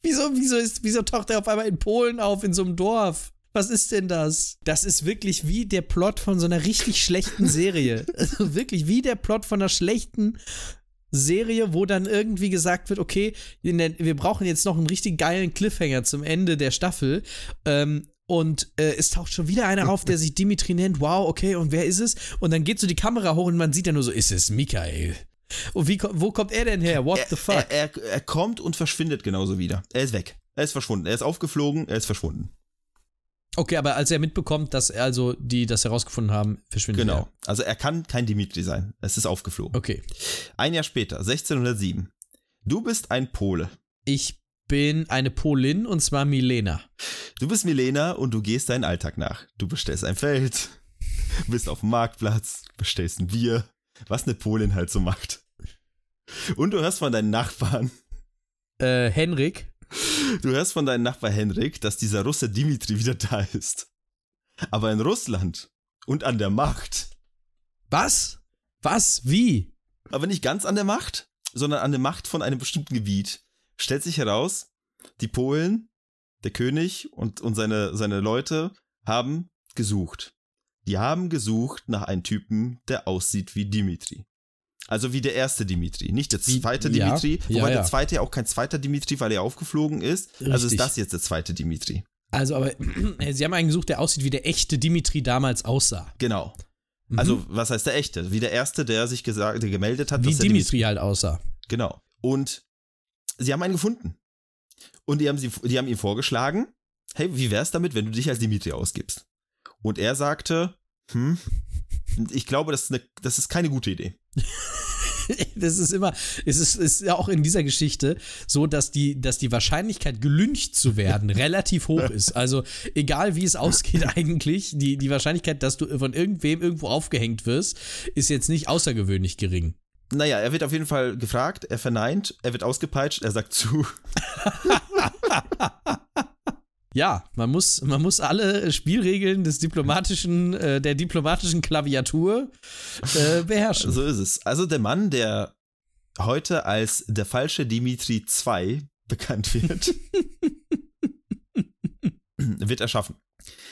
wieso, wieso, ist, wieso taucht er auf einmal in Polen auf, in so einem Dorf? Was ist denn das? Das ist wirklich wie der Plot von so einer richtig schlechten Serie. Also wirklich wie der Plot von einer schlechten Serie, wo dann irgendwie gesagt wird, okay, der, wir brauchen jetzt noch einen richtig geilen Cliffhanger zum Ende der Staffel. Ähm, und äh, es taucht schon wieder einer auf, der sich Dimitri nennt. Wow, okay, und wer ist es? Und dann geht so die Kamera hoch und man sieht ja nur so, ist es Michael? Und wie, wo kommt er denn her? What the fuck? Er, er, er kommt und verschwindet genauso wieder. Er ist weg. Er ist verschwunden. Er ist aufgeflogen, er ist verschwunden. Okay, aber als er mitbekommt, dass er also die das herausgefunden haben, verschwindet Genau. Also er kann kein Dimitri sein. Es ist aufgeflogen. er. Okay. Ein Jahr später, 1607. Du bist ein Pole. Ich bin eine Polin und zwar Milena. Du bist Milena und du gehst deinen Alltag nach. Du bestellst ein Feld, bist auf dem Marktplatz, bestellst ein Bier, was eine Polin halt so macht. Und du hörst von deinen Nachbarn, Äh, Henrik. du hörst von deinem Nachbar Henrik, dass dieser Russe Dimitri wieder da ist. Aber in Russland und an der Macht. Was? Was? Wie? Aber nicht ganz an der Macht, sondern an der Macht von einem bestimmten Gebiet. Stellt sich heraus, die Polen, der König und, und seine, seine Leute haben gesucht. Die haben gesucht nach einem Typen, der aussieht wie Dimitri. Also wie der erste Dimitri, nicht der Wie- zweite ja, Dimitri, ja, wobei ja. der zweite ja auch kein zweiter Dimitri, weil er aufgeflogen ist. Also Richtig. ist das jetzt der zweite Dimitri. Also, aber sie haben einen gesucht, der aussieht, wie der echte Dimitri damals aussah. Genau. Mhm. Also, was heißt der echte? Wie der erste, der sich gesagt, der gemeldet hat, wie dass er Dimitri halt aussah. Genau. Und sie haben einen gefunden. Und die haben, sie, die haben ihm vorgeschlagen, hey, wie wär's damit, wenn du dich als Dimitri ausgibst? Und er sagte, hm, ich glaube, das ist, eine, das ist keine gute Idee. das ist immer, es ist, ist ja auch in dieser Geschichte so, dass die, dass die Wahrscheinlichkeit, gelüncht zu werden, relativ hoch ist. Also, egal wie es ausgeht, eigentlich, die, die Wahrscheinlichkeit, dass du von irgendwem irgendwo aufgehängt wirst, ist jetzt nicht außergewöhnlich gering. Naja, er wird auf jeden Fall gefragt, er verneint, er wird ausgepeitscht, er sagt zu. Ja, man muss, man muss alle Spielregeln des diplomatischen, äh, der diplomatischen Klaviatur äh, beherrschen. So ist es. Also der Mann, der heute als der falsche Dimitri II bekannt wird, wird erschaffen.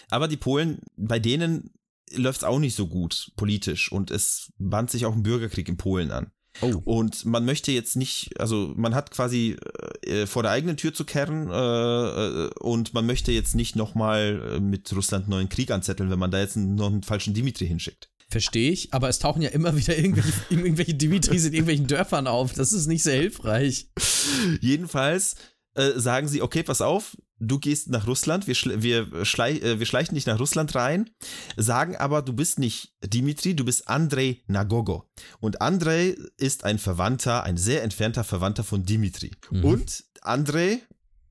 Aber die Polen, bei denen läuft es auch nicht so gut politisch und es band sich auch ein Bürgerkrieg in Polen an. Oh. Und man möchte jetzt nicht, also man hat quasi äh, vor der eigenen Tür zu kehren äh, äh und man möchte jetzt nicht nochmal äh, mit Russland einen neuen Krieg anzetteln, wenn man da jetzt einen, noch einen falschen Dimitri hinschickt. Verstehe ich, aber es tauchen ja immer wieder irgendwelche, irgendwelche Dimitris in irgendwelchen Dörfern auf. Das ist nicht sehr hilfreich. Jedenfalls äh, sagen sie, okay, pass auf, du gehst nach Russland, wir, schle wir, schleich äh, wir schleichen dich nach Russland rein, sagen aber, du bist nicht Dimitri, du bist Andrei Nagogo. Und Andrei ist ein Verwandter, ein sehr entfernter Verwandter von Dimitri. Mhm. Und Andrei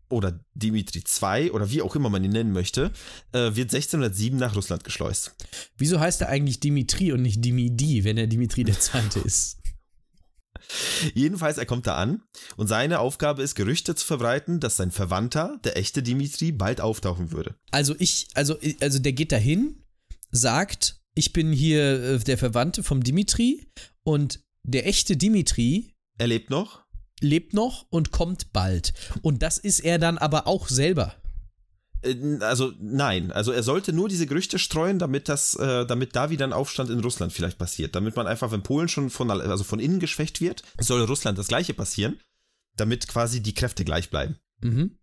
oder Dimitri II oder wie auch immer man ihn nennen möchte, äh, wird 1607 nach Russland geschleust. Wieso heißt er eigentlich Dimitri und nicht Dimidi, wenn er Dimitri II. ist? Jedenfalls, er kommt da an und seine Aufgabe ist, Gerüchte zu verbreiten, dass sein Verwandter, der echte Dimitri, bald auftauchen würde. Also ich, also, also der geht dahin, sagt, ich bin hier äh, der Verwandte vom Dimitri und der echte Dimitri. Er lebt noch? Lebt noch und kommt bald. Und das ist er dann aber auch selber. Äh, also nein, also er sollte nur diese Gerüchte streuen, damit das, äh, damit da wieder ein Aufstand in Russland vielleicht passiert. Damit man einfach, wenn Polen schon von, also von innen geschwächt wird, soll Russland das gleiche passieren, damit quasi die Kräfte gleich bleiben. Mhm.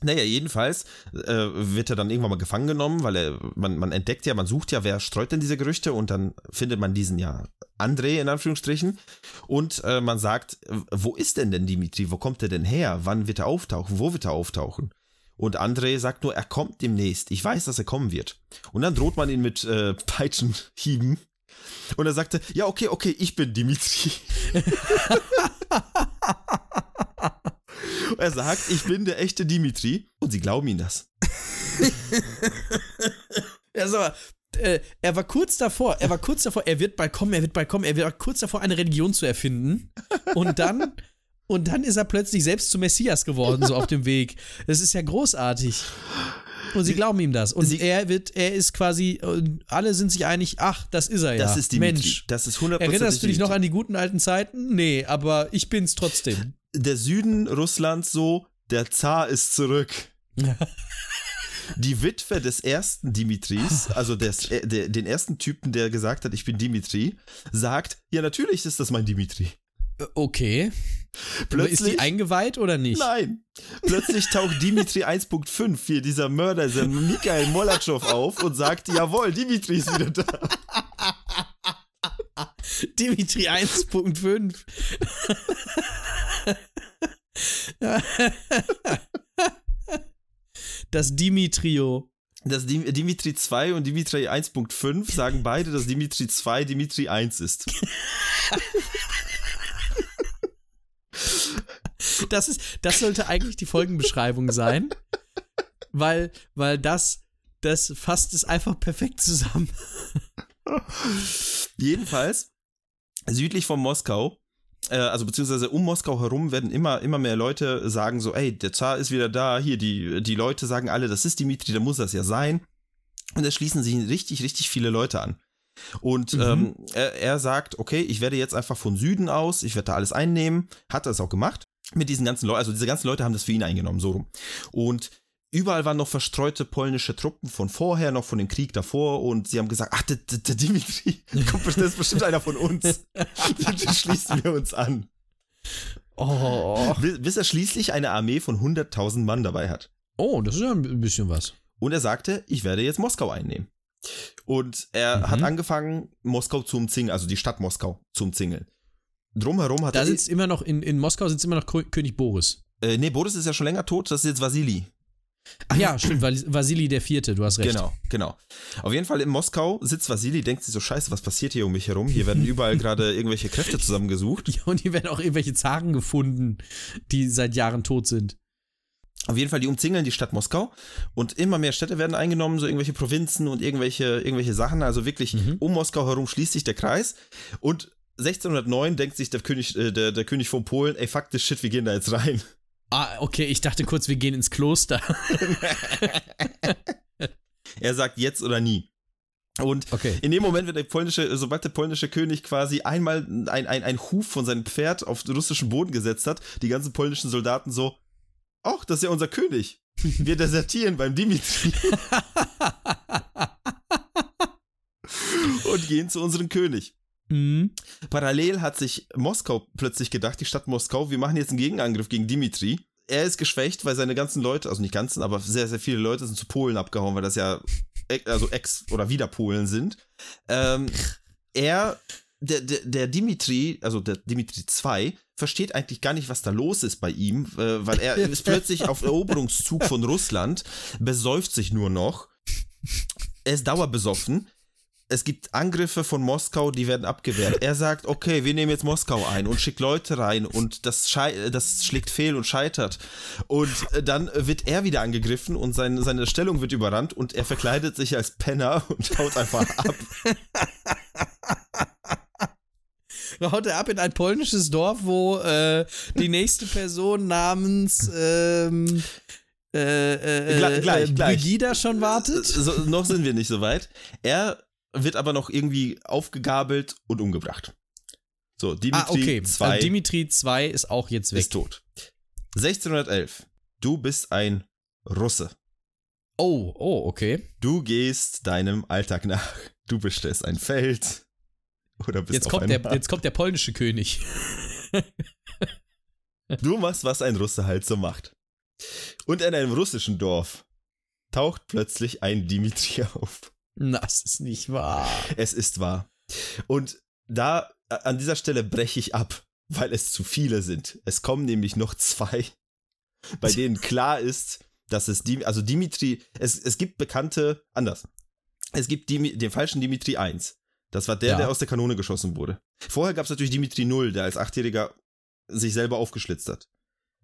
Naja, jedenfalls äh, wird er dann irgendwann mal gefangen genommen, weil er, man, man entdeckt ja, man sucht ja, wer streut denn diese Gerüchte und dann findet man diesen ja André in Anführungsstrichen und äh, man sagt, wo ist denn denn Dimitri, wo kommt er denn her, wann wird er auftauchen, wo wird er auftauchen? Und André sagt nur, er kommt demnächst. Ich weiß, dass er kommen wird. Und dann droht man ihn mit äh, Peitschenhieben. Und er sagte, ja, okay, okay, ich bin Dimitri. er sagt, ich bin der echte Dimitri. Und sie glauben ihm das. ja, so, äh, er war kurz davor, er war kurz davor, er wird bald kommen, er wird bald kommen, er wird kurz davor, eine Religion zu erfinden. Und dann und dann ist er plötzlich selbst zum Messias geworden, so auf dem Weg. Das ist ja großartig. Und sie, sie glauben ihm das. Und sie, er wird, er ist quasi, alle sind sich einig, ach, das ist er ja. Das ist die Mensch. Das ist 100% Erinnerst du dich noch an die guten alten Zeiten? Nee, aber ich bin's trotzdem. Der Süden Russlands so, der Zar ist zurück. die Witwe des ersten Dimitris, also des, äh, der, den ersten Typen, der gesagt hat, ich bin Dimitri, sagt, ja, natürlich ist das mein Dimitri. Äh, okay. Plötzlich, ist die eingeweiht oder nicht? Nein. Plötzlich taucht Dimitri 1.5, hier dieser Mörder, dieser Mikhail Molatschow auf und sagt, jawohl, Dimitri ist wieder da. Dimitri 1.5. das Dimitrio. Das Dim Dimitri 2 und Dimitri 1.5 sagen beide, dass Dimitri 2 Dimitri 1 ist. Das ist, das sollte eigentlich die Folgenbeschreibung sein, weil, weil das, das fasst es einfach perfekt zusammen. Jedenfalls, südlich von Moskau, äh, also beziehungsweise um Moskau herum werden immer, immer mehr Leute sagen so, ey, der Zar ist wieder da, hier, die, die Leute sagen alle, das ist Dimitri, da muss das ja sein. Und da schließen sich richtig, richtig viele Leute an. Und mhm. ähm, er, er, sagt, okay, ich werde jetzt einfach von Süden aus, ich werde da alles einnehmen, hat das auch gemacht mit diesen ganzen Leuten, also diese ganzen Leute haben das für ihn eingenommen, so rum. Und überall waren noch verstreute polnische Truppen von vorher, noch von dem Krieg davor und sie haben gesagt, ach, der, der, der Dimitri, das ist bestimmt einer von uns. Den schließen wir uns an. Oh. Bis er schließlich eine Armee von 100.000 Mann dabei hat. Oh, das ist ja ein bisschen was. Und er sagte, ich werde jetzt Moskau einnehmen. Und er mhm. hat angefangen, Moskau zu umzingeln, also die Stadt Moskau zu umzingeln drumherum hat da er. Da sitzt immer noch, in, in Moskau sitzt immer noch König Boris. Äh, nee, Boris ist ja schon länger tot, das ist jetzt Vasili. Ach ja, stimmt, Vas- Vasili der Vierte, du hast recht. Genau, genau. Auf jeden Fall in Moskau sitzt Vasili, denkt sich so, scheiße, was passiert hier um mich herum? Hier werden überall gerade irgendwelche Kräfte zusammengesucht. Ja, und hier werden auch irgendwelche Zaren gefunden, die seit Jahren tot sind. Auf jeden Fall, die umzingeln die Stadt Moskau und immer mehr Städte werden eingenommen, so irgendwelche Provinzen und irgendwelche, irgendwelche Sachen. Also wirklich Mhm. um Moskau herum schließt sich der Kreis. Und 1609 denkt sich der König, äh, der, der König von Polen, ey, fuck this shit, wir gehen da jetzt rein. Ah, okay, ich dachte kurz, wir gehen ins Kloster. Er sagt jetzt oder nie. Und Okay. in dem Moment, wenn der polnische, sobald der polnische König quasi einmal ein, ein, ein Huf von seinem Pferd auf russischen Boden gesetzt hat, die ganzen polnischen Soldaten so, ach, das ist ja unser König. Wir desertieren beim Dimitri. und gehen zu unserem König. Mhm. Parallel hat sich Moskau plötzlich gedacht, die Stadt Moskau, wir machen jetzt einen Gegenangriff gegen Dimitri. Er ist geschwächt, weil seine ganzen Leute, also nicht ganzen, aber sehr, sehr viele Leute sind zu Polen abgehauen, weil das ja also Ex- oder wieder Polen sind. Ähm, er, der, der, der Dimitri, also der Dimitri II, versteht eigentlich gar nicht, was da los ist bei ihm, äh, weil er ist plötzlich auf Eroberungszug von Russland, besäuft sich nur noch. Er ist dauerbesoffen. Es gibt Angriffe von Moskau, die werden abgewehrt. Er sagt, okay, wir nehmen jetzt Moskau ein und schickt Leute rein und das, das schlägt fehl und scheitert. Und äh, dann wird er wieder angegriffen und sein, seine Stellung wird überrannt und er verkleidet sich als Penner und haut einfach ab. Haut er ab in ein polnisches Dorf, wo äh, die nächste Person namens ähm, äh, äh, Gleich- gleich, äh, gleich. Brigida schon wartet? So, noch sind wir nicht so weit. Er wird aber noch irgendwie aufgegabelt und umgebracht. So, Dimitri ah, okay. II Also Dimitri 2 ist auch jetzt weg. ist tot. 1611. Du bist ein Russe. Oh, oh, okay. Du gehst deinem Alltag nach. Du bestellst ein Feld. Oder bist Jetzt kommt, der, jetzt kommt der polnische König. Du machst, was ein Russe halt so macht. Und in einem russischen Dorf taucht plötzlich ein Dimitri auf. Das ist nicht wahr. Es ist wahr. Und da, an dieser Stelle breche ich ab, weil es zu viele sind. Es kommen nämlich noch zwei, bei denen klar ist, dass es Dim also Dimitri, es, es gibt bekannte, anders. Es gibt Dimi den falschen Dimitri 1. Das war der, Ja. der aus der Kanone geschossen wurde. Vorher gab es natürlich Dimitri 0, der als Achtjähriger sich selber aufgeschlitzt hat.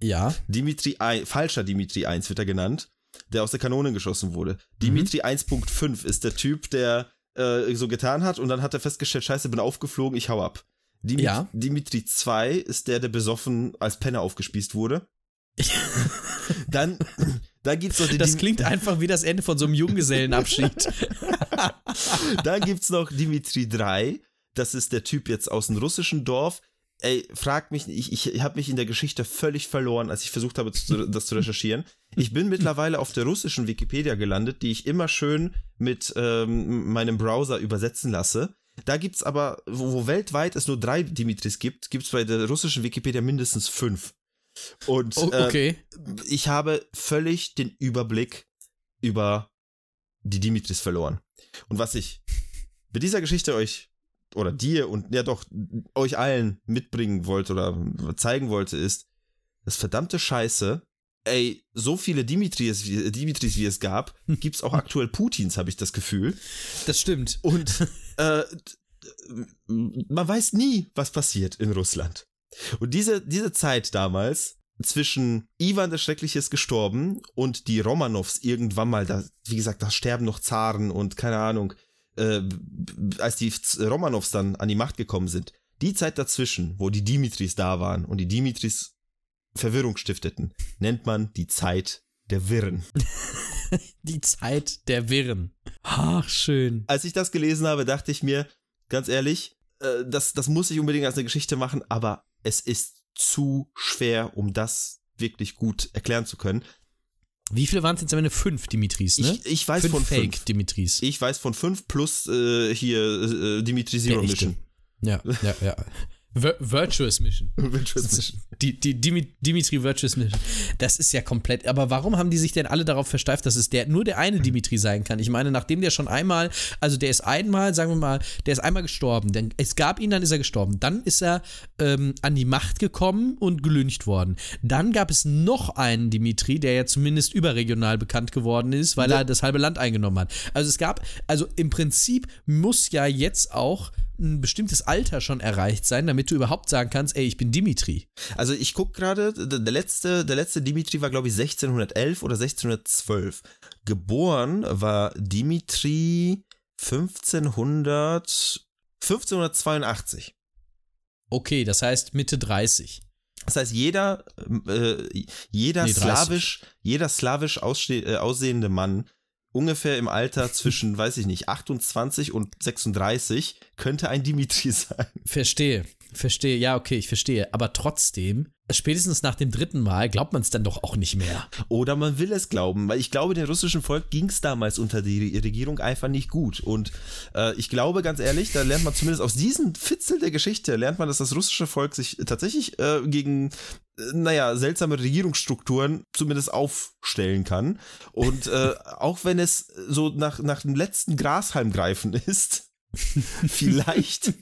Ja. Dimitri 1, falscher Dimitri 1 wird er genannt, der aus der Kanone geschossen wurde. Dimitri 1.5 ist der Typ, der äh, so getan hat und dann hat er festgestellt, scheiße, bin aufgeflogen, ich hau ab. Dimi Ja. Dimitri 2 ist der, der besoffen als Penner aufgespießt wurde. dann, dann gibt's noch den Das klingt einfach wie das Ende von so einem Junggesellenabschied. Dann gibt's noch Dimitri 3. Das ist der Typ jetzt aus dem russischen Dorf. Ey, frag mich, ich, ich habe mich in der Geschichte völlig verloren, als ich versucht habe, zu, das zu recherchieren. Ich bin mittlerweile auf der russischen Wikipedia gelandet, die ich immer schön mit ähm, meinem Browser übersetzen lasse. Da gibt's aber, wo, wo weltweit es nur drei Dimitris gibt, gibt's bei der russischen Wikipedia mindestens fünf. Und Oh, äh, okay. ich habe völlig den Überblick über die Dimitris verloren. Und was ich mit dieser Geschichte euch oder dir und ja doch euch allen mitbringen wollte oder zeigen wollte, ist, das verdammte Scheiße. Ey, so viele Dimitris, wie, Dimitris wie es gab, gibt's auch aktuell Putins, habe ich das Gefühl. Das stimmt. Und äh, man weiß nie, was passiert in Russland. Und diese, diese Zeit damals zwischen Ivan der Schreckliche ist gestorben und die Romanows irgendwann mal, da, wie gesagt, da sterben noch Zaren und keine Ahnung, äh, als die Romanows dann an die Macht gekommen sind, die Zeit dazwischen, wo die Dimitris da waren und die Dimitris Verwirrung stifteten, nennt man die Zeit der Wirren. Die Zeit der Wirren. Ach, schön. als ich das gelesen habe, dachte ich mir, ganz ehrlich, äh, das, das muss ich unbedingt als eine Geschichte machen, aber es ist zu schwer, um das wirklich gut erklären zu können. Wie viele waren es jetzt am Ende? Fünf Dimitris, ne? Ich, ich weiß fünf von Fake fünf. Dimitris. Ich weiß von fünf plus äh, hier äh, Dimitri Zero. Mission. Ja, ja, ja. Vir Virtuous Mission. Virtuous Mission. Die, die Dimi Dimitri Virtuous Mission. Das ist ja komplett. Aber warum haben die sich denn alle darauf versteift, dass es der, nur der eine Dimitri sein kann? Ich meine, nachdem der schon einmal, also der ist einmal, sagen wir mal, der ist einmal gestorben. Denn es gab ihn, dann ist er gestorben. Dann ist er ähm, an die Macht gekommen und gelüncht worden. Dann gab es noch einen Dimitri, der ja zumindest überregional bekannt geworden ist, weil Ja. er das halbe Land eingenommen hat. Also es gab, also im Prinzip muss ja jetzt auch ein bestimmtes Alter schon erreicht sein, damit du überhaupt sagen kannst, ey, ich bin Dimitri. Also ich gucke gerade, der letzte, der letzte Dimitri war, glaube ich, 1611 oder 1612. Geboren war Dimitri 1500, 1582. Okay, das heißt Mitte 30. Das heißt, jeder, äh, jeder Nee, 30. slawisch, jeder slawisch äh, aussehende Mann ungefähr im Alter zwischen, weiß ich nicht, 28 und 36 könnte ein Dimitri sein. Verstehe, verstehe. Ja, okay, ich verstehe. Aber trotzdem, spätestens nach dem dritten Mal glaubt man es dann doch auch nicht mehr. Oder man will es glauben, weil ich glaube, dem russischen Volk ging es damals unter die Regierung einfach nicht gut. Und äh, ich glaube, ganz ehrlich, da lernt man zumindest aus diesem Fitzel der Geschichte, lernt man, dass das russische Volk sich tatsächlich äh, gegen, naja, seltsame Regierungsstrukturen zumindest aufstellen kann. Und äh, auch wenn es so nach, nach dem letzten Grashalm greifen ist, vielleicht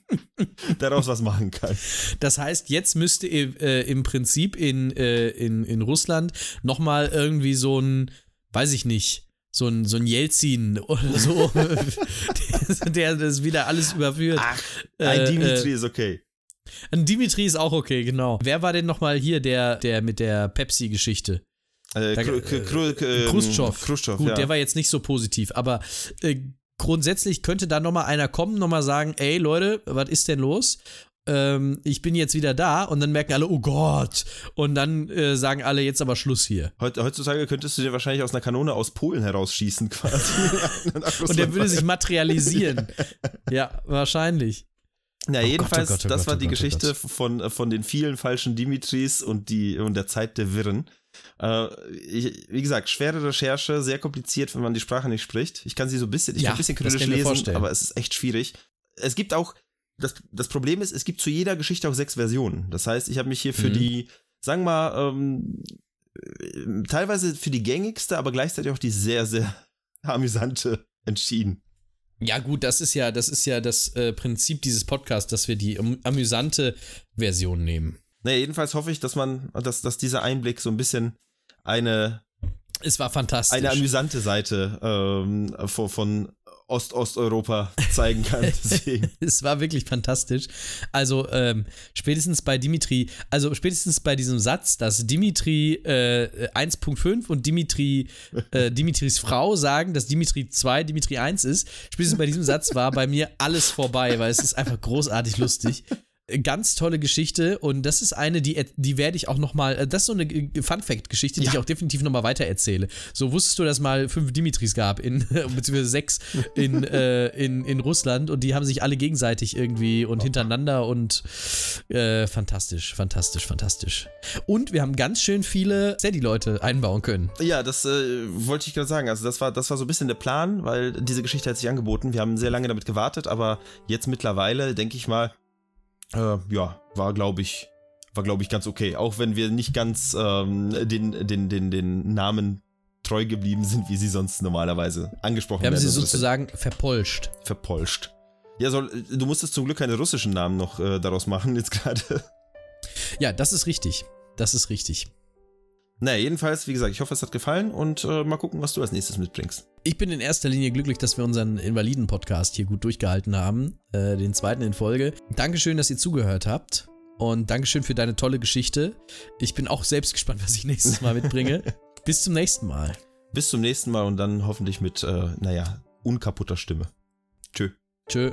daraus was machen kann. Das heißt, jetzt müsste äh, im Prinzip in, äh, in, in Russland nochmal irgendwie so ein, weiß ich nicht, so ein, so ein Jelzin oder so, der, der das wieder alles überführt. Ach, ein Äh, Dimitri äh, ist okay. Ein Dimitri ist auch okay, genau. Wer war denn nochmal hier der, der mit der Pepsi-Geschichte? Äh, da- Kru- ähm, Khrushchev. Khrushchev, Gut, ja. der war jetzt nicht so positiv, aber äh, grundsätzlich könnte da nochmal einer kommen, nochmal sagen, ey Leute, was ist denn los? Ähm, ich bin jetzt wieder da und dann merken alle, oh Gott. Und dann äh, sagen alle, jetzt aber Schluss hier. Heut- Heutzutage könntest du dir wahrscheinlich aus einer Kanone aus Polen herausschießen, quasi. Und der würde sich materialisieren. ja, wahrscheinlich. Na, Oh jedenfalls, Gott, oh Gott, oh das Gott, war oh die oh Geschichte von, von den vielen falschen Dimitris und, die, und der Zeit der Wirren. Äh, ich, wie gesagt, schwere Recherche, sehr kompliziert, wenn man die Sprache nicht spricht. Ich kann sie so ein bisschen, ich Ja, kann ein bisschen kritisch lesen, vorstellen. aber es ist echt schwierig. Es gibt auch, das, das Problem ist, es gibt zu jeder Geschichte auch sechs Versionen. Das heißt, ich habe mich hier für Mhm. die, sagen wir mal, ähm, äh, teilweise für die gängigste, aber gleichzeitig auch die sehr, sehr amüsante entschieden. Ja, gut, das ist ja, das ist ja das äh, Prinzip dieses Podcasts, dass wir die am- amüsante Version nehmen. Naja, jedenfalls hoffe ich, dass man, dass, dass dieser Einblick so ein bisschen eine, Es war fantastisch. eine amüsante Seite ähm, von, von Ost-Osteuropa zeigen kann. Es war wirklich fantastisch. Also ähm, spätestens bei Dimitri, also spätestens bei diesem Satz, dass Dimitri äh, 1.5 und Dimitri, äh, Dimitris Frau sagen, dass Dimitri 2 Dimitri 1 ist, spätestens bei diesem Satz war bei mir alles vorbei, weil es ist einfach großartig lustig. Ganz tolle Geschichte und das ist eine, die, die werde ich auch noch mal, äh, das ist so eine Fun-Fact-Geschichte, die Ja. ich auch definitiv noch mal weiter erzähle. So wusstest du, dass mal fünf Dimitris gab, in, beziehungsweise sechs in, äh, in, in Russland und die haben sich alle gegenseitig irgendwie und hintereinander und äh, fantastisch, fantastisch, fantastisch. Und wir haben ganz schön viele Steady-Leute einbauen können. Ja, das äh, wollte ich gerade sagen. Also das war, das war so ein bisschen der Plan, weil diese Geschichte hat sich angeboten. Wir haben sehr lange damit gewartet, aber jetzt mittlerweile, denke ich mal, äh, ja, war glaube ich, war glaube ich ganz okay. Auch wenn wir nicht ganz ähm, den, den, den, den Namen treu geblieben sind, wie sie sonst normalerweise angesprochen Wir haben werden. sie sozusagen verpolscht. verpolscht. Ja, soll, du musstest zum Glück keine russischen Namen noch äh, daraus machen, jetzt gerade. Ja, das ist richtig. Das ist richtig. Naja, jedenfalls, wie gesagt, ich hoffe, es hat gefallen und äh, mal gucken, was du als nächstes mitbringst. Ich bin in erster Linie glücklich, dass wir unseren Invaliden-Podcast hier gut durchgehalten haben. Äh, den zweiten in Folge. Dankeschön, dass ihr zugehört habt. Und Dankeschön für deine tolle Geschichte. Ich bin auch selbst gespannt, was ich nächstes Mal mitbringe. Bis zum nächsten Mal. Bis zum nächsten Mal und dann hoffentlich mit, äh, naja, unkaputter Stimme. Tschö. Tschö.